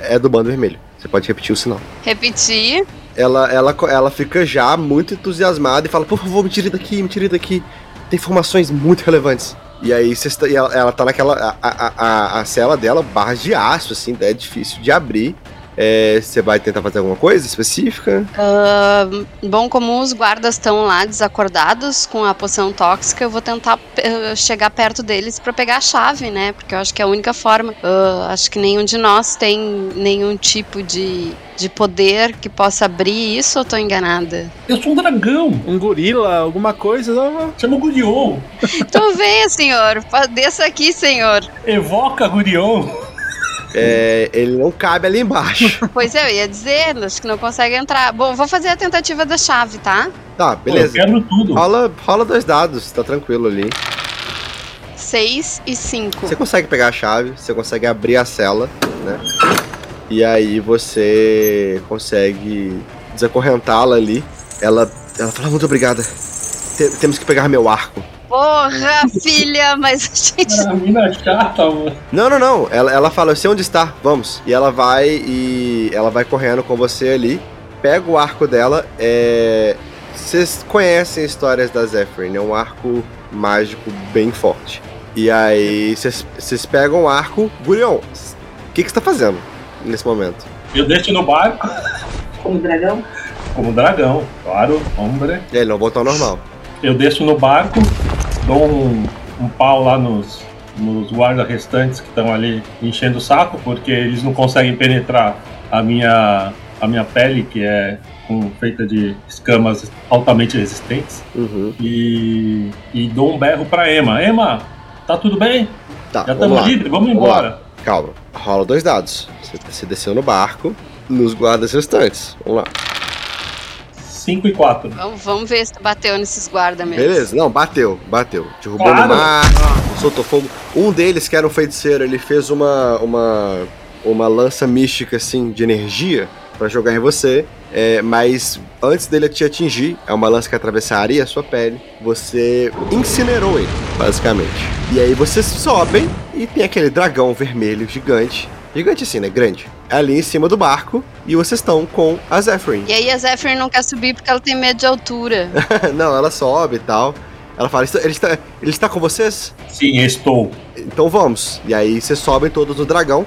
é do bando vermelho. Você pode repetir o sinal. Repetir. Ela, ela, ela fica já muito entusiasmada e fala: Por favor, me tire daqui, me tire daqui. Tem informações muito relevantes. E aí cês tá- e ela, ela tá naquela. A, a, a, a cela dela, barras de aço, assim, é difícil de abrir. É, Você vai tentar fazer alguma coisa específica? Ah, bom, como os guardas estão lá desacordados com a poção tóxica, eu vou tentar eh, chegar perto deles pra pegar a chave, né? Porque eu acho que é a única forma. Ah, acho que nenhum de nós tem nenhum tipo de, de poder que possa abrir isso, ou tô enganada? Eu sou um dragão. Um gorila, alguma coisa. Chama Gurion. Então venha, senhor. Desça aqui, senhor. Evoca Gurion. É, ele não cabe ali embaixo. Pois é, eu ia dizer, acho que não consegue entrar. Bom, vou fazer a tentativa da chave, tá? Tá, Pô, eu beleza. quebro tudo. Rola, rola dois dados, tá tranquilo ali. 6 e 5. Você consegue pegar a chave, você consegue abrir a cela, né? E aí você consegue desacorrentá-la ali. Ela, ela fala, muito obrigada. Te- temos que pegar meu arco. Porra, filha, mas a gente. A mina chata, mano. Não, não, não. Ela, ela fala, eu sei onde está, vamos. E ela vai e ela vai correndo com você ali. Pega o arco dela. É... Vocês conhecem histórias da Zephyrin, é um arco mágico bem forte. E aí vocês pegam o arco. Gurion, o que, você tá fazendo nesse momento? Eu deixo no barco Como dragão? como dragão, claro, hombre. Ele não voltou ao normal. Eu deixo no barco, dou um, um pau lá nos, nos guardas restantes que estão ali enchendo o saco, porque eles não conseguem penetrar a minha, a minha pele, que é com- feita de escamas altamente resistentes. Uhum. E, e dou um berro pra Emma. Emma, tá tudo bem? Tá, Já vamos estamos livres? Vamos Vamos embora. Calma. Rola dois dados. Você desceu no barco, nos guardas restantes. Vamos lá. 5 e 4. Vamos, vamos ver se tu bateu nesses guardas mesmo. Beleza, não, bateu, bateu. Derrubou Claro. no mar, soltou fogo. Um deles, que era um feiticeiro, ele fez uma, uma, uma lança mística, assim, de energia para jogar em você. É, mas antes dele te atingir, é uma lança que atravessaria a sua pele, você incinerou ele, basicamente. E aí vocês sobem e tem aquele dragão vermelho gigante. Gigante assim, né? Grande. Ali em cima do barco. E vocês estão com a Zephyrin. E aí a Zephyr não quer subir porque ela tem medo de altura. Não, ela sobe e tal. Ela fala: "Está- ele está, ele está com vocês? Sim, estou. Então vamos. E aí vocês sobem todos no dragão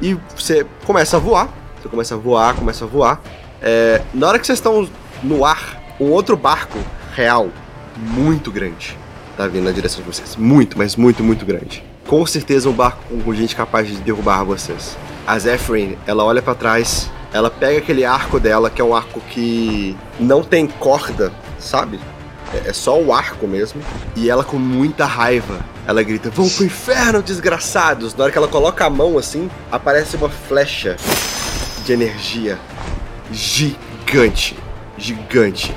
e você começa a voar. Você começa a voar, começa a voar. É, na hora que vocês estão no ar, um outro barco real, muito grande, tá vindo na direção de vocês. Muito, mas muito, muito grande. Com certeza um barco com gente capaz de derrubar vocês. A Zephyrin, ela olha pra trás, ela pega aquele arco dela, que é um arco que não tem corda, sabe? É- É só o arco mesmo. E ela, com muita raiva, ela grita: Vão pro inferno, desgraçados! Na hora que ela coloca a mão assim, aparece uma flecha de energia gigante. Gigante.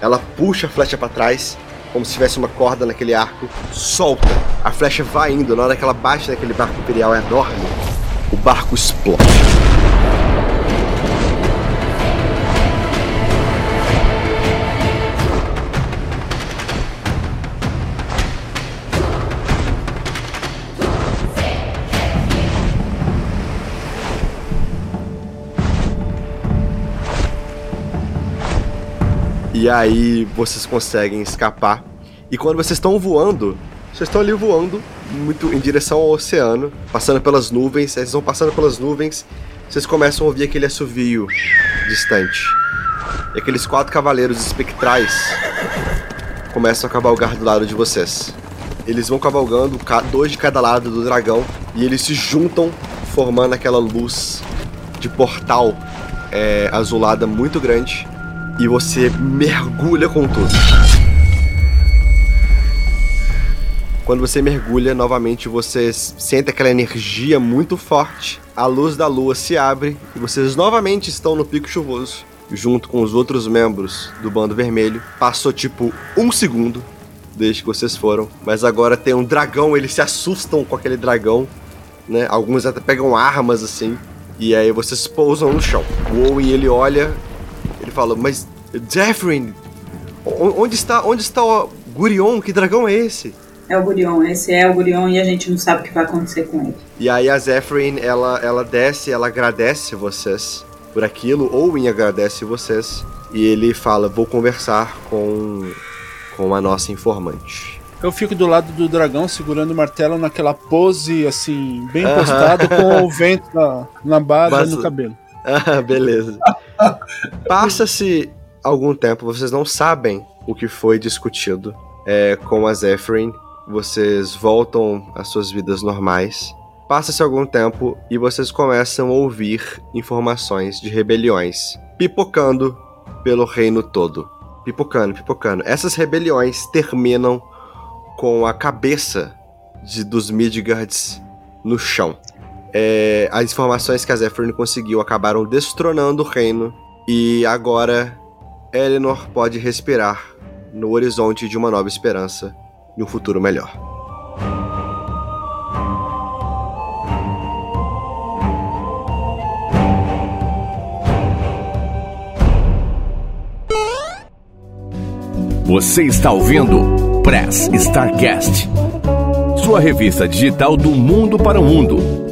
Ela puxa a flecha pra trás, como se tivesse uma corda naquele arco, solta. A flecha vai indo. Na hora que ela bate naquele barco imperial enorme, o barco explode. E aí vocês conseguem escapar. E quando vocês estão voando, vocês estão ali voando muito em direção ao oceano, passando pelas nuvens. Vocês vão passando pelas nuvens, vocês começam a ouvir aquele assovio distante. E aqueles quatro cavaleiros espectrais começam a cavalgar do lado de vocês. Eles vão cavalgando, ca- dois de cada lado do dragão, e eles se juntam, formando aquela luz de portal é, azulada muito grande e você mergulha com tudo. Quando você mergulha, novamente você sente aquela energia muito forte. A luz da lua se abre e vocês novamente estão no pico chuvoso, junto com os outros membros do bando vermelho. Passou tipo um segundo desde que vocês foram, mas agora tem um dragão. Eles se assustam com aquele dragão, né? Alguns até pegam armas assim. E aí vocês pousam no chão. O Owen ele olha ele fala, mas Zephyrin, onde está, onde está o Gurion? Que dragão é esse? É o Gurion, esse é o Gurion e a gente não sabe o que vai acontecer com ele. E aí a Zephyrin, ela, ela desce, ela agradece vocês por aquilo, Owen agradece vocês, e ele fala, vou conversar com, com a nossa informante. Eu fico do lado do dragão segurando o martelo naquela pose assim, bem Aham. postado, com o vento na, na barba Mas- e no cabelo. Ah, beleza. Passa-se algum tempo, vocês não sabem o que foi discutido é, com a Zephyrin. Vocês voltam às suas vidas normais. Passa-se algum tempo e vocês começam a ouvir informações de rebeliões pipocando pelo reino todo. Pipocando, pipocando. Essas rebeliões terminam com a cabeça de, dos Midgards no chão. É, as informações que a Zephyrin conseguiu acabaram destronando o reino e agora Eleanor pode respirar no horizonte de uma nova esperança e um futuro melhor. Você está ouvindo Press Starcast, sua revista digital do mundo para o mundo.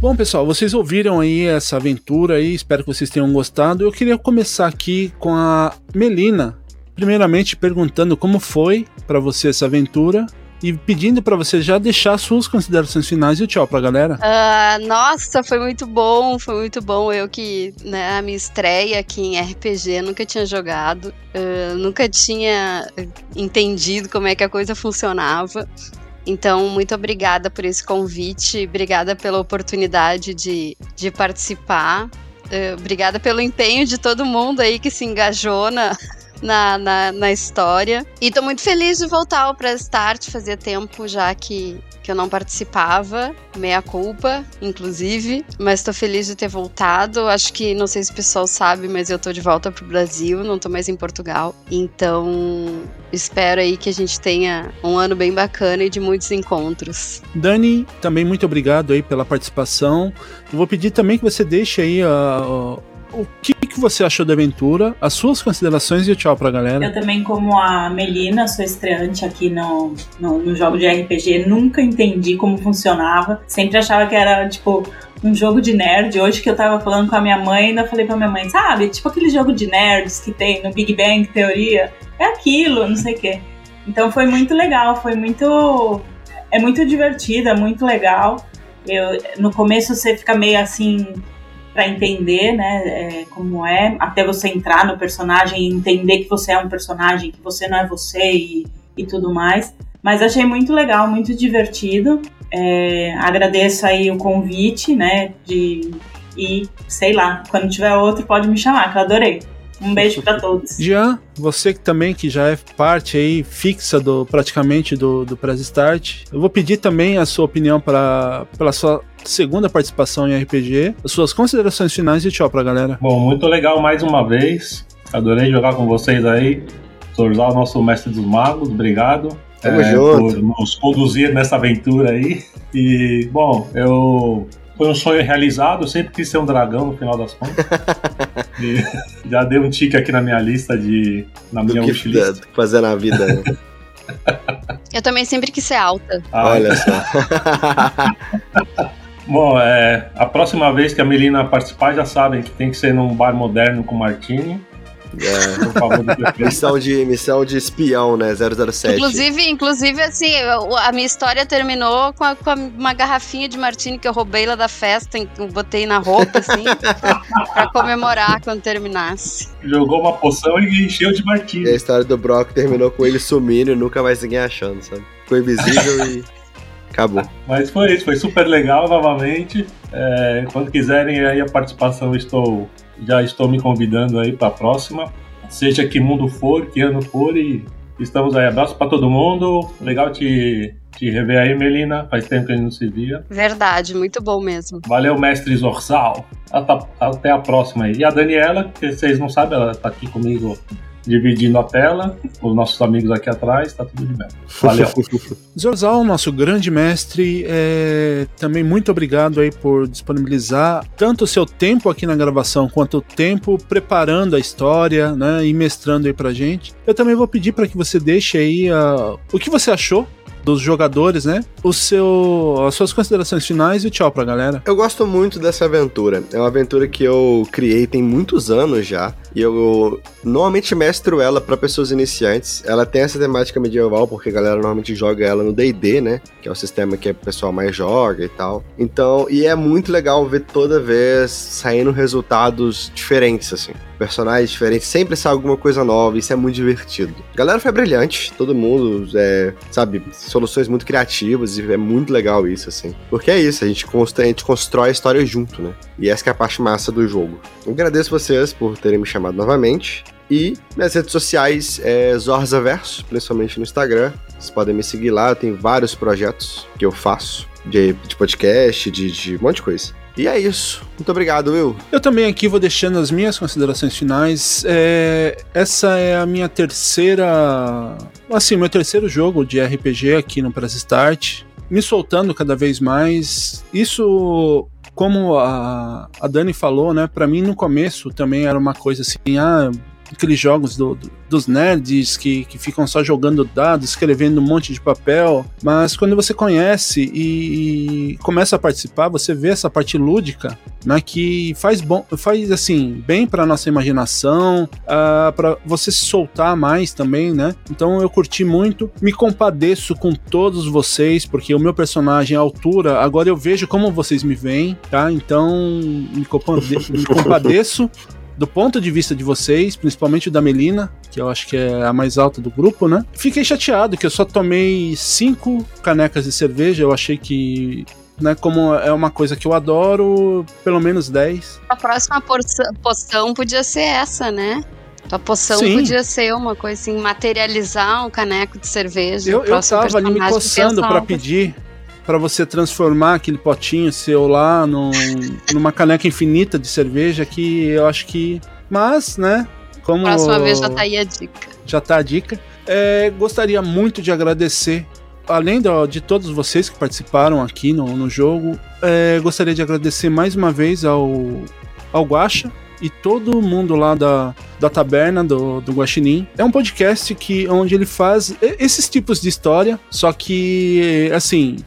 Bom, pessoal, vocês ouviram aí essa aventura aí, espero que vocês tenham gostado. Eu queria começar aqui com a Melina, primeiramente perguntando como foi pra você essa aventura e pedindo pra você já deixar suas considerações finais e o tchau pra galera. Ah, nossa, foi muito bom, foi muito bom. Eu que, né, a minha estreia aqui em RPG, nunca tinha jogado, ah, nunca tinha entendido como é que a coisa funcionava. Então, muito obrigada por esse convite, obrigada pela oportunidade de, de participar, eh, obrigada pelo empenho de todo mundo aí que se engajou na, na, na, na história. E tô muito feliz de voltar ao Press Start, fazia tempo já que, que eu não participava, meia culpa, inclusive, mas tô feliz de ter voltado. Acho que, não sei se o pessoal sabe, mas eu tô de volta pro Brasil, não tô mais em Portugal. Então, espero aí que a gente tenha um ano bem bacana e de muitos encontros. Dani, também muito obrigado aí pela participação. Eu vou pedir também que você deixe aí uh, o que, que você achou da aventura, as suas considerações e o tchau pra galera. Eu também, como a Melina, sou estreante aqui no, no, no jogo de RPG, nunca entendi como funcionava. Sempre achava que era, tipo, um jogo de nerd. Hoje que eu tava falando com a minha mãe, ainda falei pra minha mãe, sabe? Tipo aquele jogo de nerds que tem no Big Bang Teoria. É aquilo, não sei o quê. Então foi muito legal, foi muito. É muito divertido, é muito legal. Eu, no começo você fica meio assim para entender, né, é, como é, até você entrar no personagem e entender que você é um personagem, que você não é você e, e tudo mais. Mas achei muito legal, muito divertido. É, agradeço aí o convite, né, de e sei lá, quando tiver outro pode me chamar, que eu adorei. Um beijo para todos. Jean, você que também que já é parte aí fixa do praticamente do, do Press Start, eu vou pedir também a sua opinião para pela sua segunda participação em RPG, as suas considerações finais e tchau pra galera. Bom, muito legal mais uma vez. Adorei jogar com vocês aí. Zorzal, nosso mestre dos magos, obrigado. Tamo é, junto. Por nos conduzir nessa aventura aí. E, bom, eu foi um sonho realizado. Eu sempre quis ser um dragão no final das contas. já dei um tique aqui na minha lista de. na minha wishlist. Fazer na vida. Né? Eu também sempre quis ser alta. Ah, Olha só. Bom, é, a próxima vez que a Melina participar, já sabem que tem que ser num bar moderno com Martini. É. Por favor, missão, de, missão de espião, né? 007. Inclusive, inclusive assim, a minha história terminou com, a, com uma garrafinha de martini que eu roubei lá da festa, botei na roupa, assim, pra comemorar quando terminasse. Jogou uma poção e encheu de martini. E a história do Brock terminou com ele sumindo e nunca mais ninguém achando, sabe? Ficou invisível e acabou. Mas foi isso, foi super legal novamente. É, quando quiserem aí a participação, estou já estou me convidando aí para a próxima. Seja que mundo for, que ano for, e estamos aí. Abraço para todo mundo. Legal te, te rever aí, Melina. Faz tempo que a gente não se via. Verdade, muito bom mesmo. Valeu, mestre Zorzal. Até a próxima aí. E a Daniela, que vocês não sabem, ela está aqui comigo dividindo a tela, os nossos amigos aqui atrás, tá tudo bem. Valeu. Zorzal, nosso grande mestre, é, também muito obrigado aí por disponibilizar tanto o seu tempo aqui na gravação quanto o tempo preparando a história, né, e mestrando aí pra gente. Eu também vou pedir para que você deixe aí uh, o que você achou dos jogadores, né? O seu, as suas considerações finais e tchau pra galera. Eu gosto muito dessa aventura. É uma aventura que eu criei tem muitos anos já. E eu normalmente mestro ela para pessoas iniciantes. Ela tem essa temática medieval, porque a galera normalmente joga ela no DD, né? Que é o sistema que o pessoal mais joga e tal. Então, e é muito legal ver toda vez saindo resultados diferentes, assim personagens diferentes, sempre sai alguma coisa nova, isso é muito divertido. A galera foi brilhante, todo mundo, é, sabe, soluções muito criativas e é muito legal isso, assim. Porque é isso, a gente, constrói, a gente constrói a história junto, né? E essa é a parte massa do jogo. Agradeço vocês por terem me chamado novamente. E minhas redes sociais é Zorzaverso, principalmente no Instagram. Vocês podem me seguir lá, tenho vários projetos que eu faço, de, de podcast, de, de um monte de coisa. E é isso. Muito obrigado, Will. Eu também aqui vou deixando as minhas considerações finais. É, essa é a minha terceira. Assim, meu terceiro jogo de RPG aqui no Press Start. Me soltando cada vez mais. Isso como a, a Dani falou, né? Para mim no começo também era uma coisa assim, ah, aqueles jogos do, do, dos nerds que, que ficam só jogando dados, escrevendo um monte de papel. Mas quando você conhece e, e começa a participar, você vê essa parte lúdica, né, que faz bom, faz assim bem para nossa imaginação, uh, ah, para você se soltar mais também, né? Então eu curti muito, me compadeço com todos vocês porque o meu personagem à altura, agora eu vejo como vocês me veem, tá? Então me, me compadeço do ponto de vista de vocês, principalmente da Melina, que eu acho que é a mais alta do grupo, né? Fiquei chateado que eu só tomei cinco canecas de cerveja. Eu achei que né, como é uma coisa que eu adoro, pelo menos 10. A próxima poção podia ser essa, né? A poção Sim. podia ser uma coisa assim, materializar um caneco de cerveja. Eu, eu tava ali me coçando para pedir para você transformar aquele potinho seu lá num, numa caneca infinita de cerveja que eu acho que. Mas, né? Como. Próxima vez já tá aí a dica. Já tá a dica. É, gostaria muito de agradecer além de, de, todos vocês que participaram aqui no, no jogo, é, gostaria de agradecer mais uma vez ao, ao Guacha e todo mundo lá da, da taberna do, do Guaxinim. É um podcast que, onde ele faz esses tipos de história, só que, assim,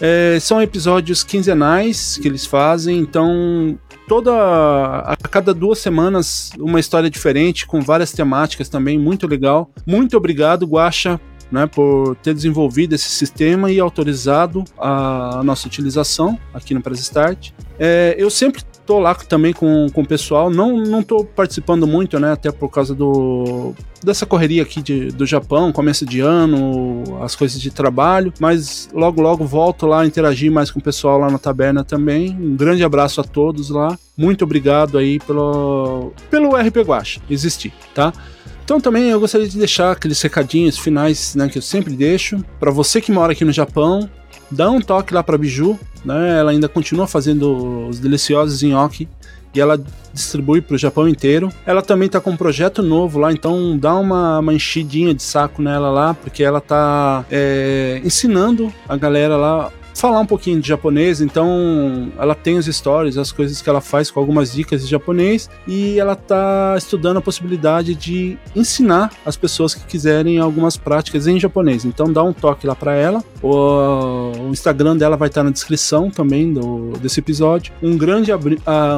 é, são episódios quinzenais que eles fazem, então toda a cada duas semanas uma história diferente com várias temáticas também muito legal. Muito obrigado, Guacha, né, por ter desenvolvido esse sistema e autorizado a, nossa utilização aqui no Press Start. É, eu sempre tô lá também com, com o pessoal, não, não tô participando muito, né, até por causa do dessa correria aqui de, do Japão, começo de ano, as coisas de trabalho, mas logo logo volto lá a interagir mais com o pessoal lá na taberna também. Um grande abraço a todos lá. Muito obrigado aí pelo pelo RP Guacha existir, tá? Então também eu gostaria de deixar aqueles recadinhos finais né, que eu sempre deixo. Para você que mora aqui no Japão, dá um toque lá para Biju, né? Ela ainda continua fazendo os deliciosos nhoque e ela distribui para o Japão inteiro. Ela também está com um projeto novo lá, então dá uma, uma enchidinha de saco nela lá, porque ela está é, ensinando a galera lá falar um pouquinho de japonês, então ela tem os stories, as coisas que ela faz com algumas dicas de japonês e ela tá estudando a possibilidade de ensinar as pessoas que quiserem algumas práticas em japonês. Então dá um toque lá para ela. O, Instagram dela vai estar tá na descrição também do, desse episódio. Um grande, uh,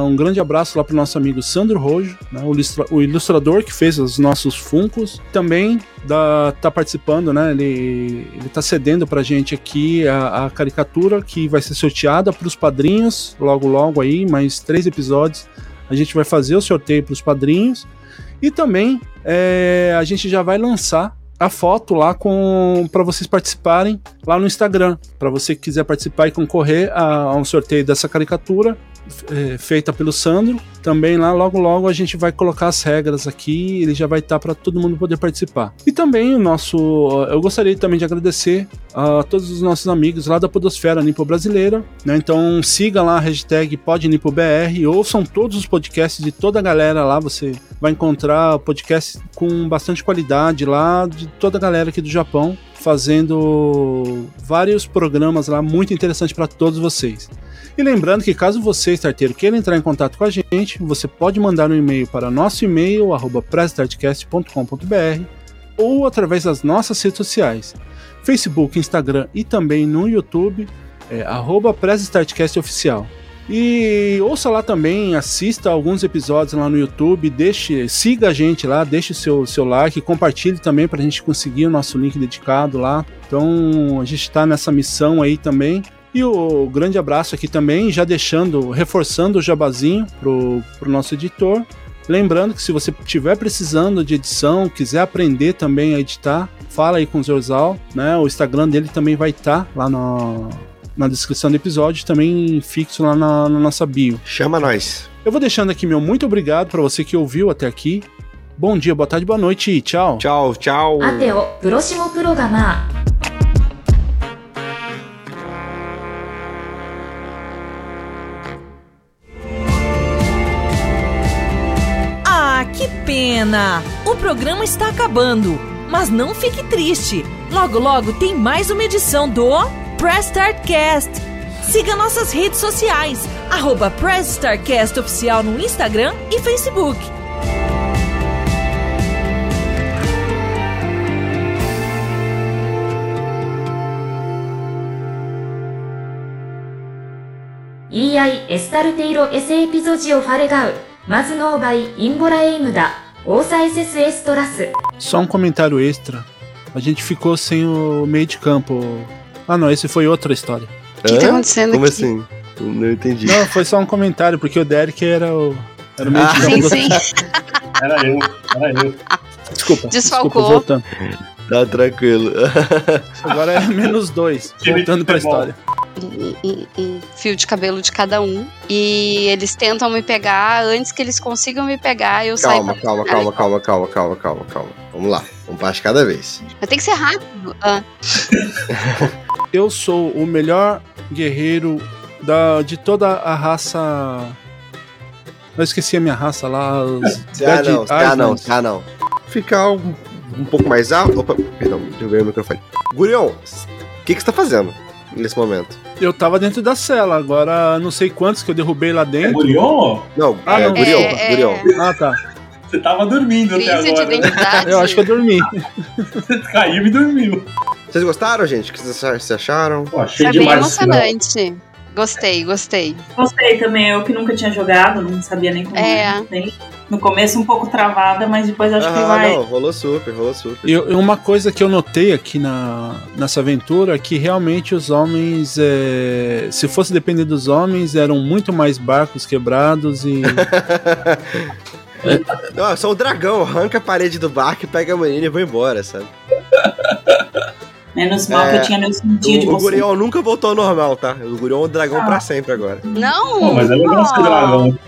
um grande abraço lá pro nosso amigo Sandro Rojo, né, o, ilustra, o ilustrador que fez os nossos funcos. Também da, tá participando, né? Ele, ele tá cedendo pra gente aqui a, a caricatura que vai ser sorteada pros padrinhos logo logo aí, mais três episódios. A gente vai fazer o sorteio pros padrinhos. E também é, a gente já vai lançar a foto lá com para vocês participarem lá no Instagram, para você que quiser participar e concorrer a, a um sorteio dessa caricatura é, feita pelo Sandro. Também lá, logo logo, a gente vai colocar as regras aqui, ele já vai estar tá para todo mundo poder participar. E também o nosso. Eu gostaria também de agradecer a todos os nossos amigos lá da Podosfera Nipo Brasileira. Né? Então siga lá a hashtag PodNipoBR, ouçam todos os podcasts de toda a galera lá. Você vai encontrar podcasts com bastante qualidade lá, de toda a galera aqui do Japão fazendo vários programas lá muito interessantes para todos vocês. E lembrando que caso você, starteiro, queira entrar em contato com a gente, você pode mandar um e-mail para nosso e-mail, arroba ou através das nossas redes sociais, Facebook, Instagram e também no YouTube, é, arroba Oficial. E ouça lá também, assista alguns episódios lá no YouTube, deixe, siga a gente lá, deixe seu, seu like, compartilhe também para a gente conseguir o nosso link dedicado lá. Então a gente está nessa missão aí também. E o grande abraço aqui também, já deixando, reforçando o jabazinho pro, pro nosso editor. Lembrando que se você estiver precisando de edição, quiser aprender também a editar, fala aí com o Zorzal, né? O Instagram dele também vai estar tá lá no, na descrição do episódio, também fixo lá na, na, nossa bio. Chama nós. Eu vou deixando aqui meu muito obrigado para você que ouviu até aqui. Bom dia, boa tarde, boa noite e tchau. Tchau, tchau. Até o próximo programa. Que pena! O programa está acabando, mas não fique triste. Logo, logo tem mais uma edição do Press Start Cast. Siga nossas redes sociais, arroba Press Start Cast Oficial no Instagram e Facebook. EI エスタルテイロエセエピゾジオファレガウ mas não vai embora ainda. Ouça SSS Torasu. Só um comentário extra. A gente ficou sem o meio de campo. ah, não, esse foi outra história. O que, tá acontecendo Como aqui? assim? Não entendi. Não, foi só um comentário, porque o Derek era o, era o meio ah. Sim, sim. era eu, era eu. Desculpa, Desfalcou. desculpa, voltando. Tá tranquilo. Agora é menos dois, voltando pra história um, um, um, fio de cabelo de cada um. E eles tentam me pegar antes que eles consigam me pegar. Eu calma, saio. Calma, calma, calma, calma, calma, calma, calma. Vamos lá. Um passo cada vez. Mas tem que ser rápido. Ah. eu sou o melhor guerreiro da, de toda a raça. Eu esqueci a minha raça lá. Os Ah, não, ah, não, ah, não. Ficar um, pouco mais alto. Opa, perdão, derrubei o microfone. Gurion, o que, que você tá fazendo nesse momento? Eu tava dentro da cela, agora não sei quantos que eu derrubei lá É dentro. Gurion? Não, Ah, é não. Gurion, É, é. Gurion. Ah, tá. Você tava dormindo até Crise de agora. né? identidade. Eu acho que eu dormi. Você caiu e dormiu. Vocês gostaram, gente? O que vocês acharam? Pô, achei Foi bem demais esse final. emocionante. Gostei, gostei. Gostei também, eu que nunca tinha jogado, não sabia nem como É. era. Nem- No começo um pouco travada, mas depois acho que Ah, vai. não, rolou super, rolou super. E e uma coisa que eu notei aqui na, nessa aventura é que realmente os homens, é, se fosse depender dos homens, eram muito mais barcos quebrados e. Não, eu sou o dragão, arranca a parede do barco, pega a menina e vai embora, sabe? Menos mal É, que eu tinha meu sentido de O, o você. Gurion nunca voltou ao normal, tá? O Gurion é um dragão Ah. pra sempre agora. Não! Pô, mas é legal ser dragão.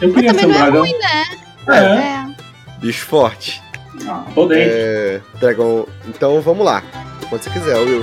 Eu Mas queria também ser um não é dragão. ruim, né? É, É. Bicho forte. Dentro. É, dragão. Então vamos lá. Quando você quiser, Will.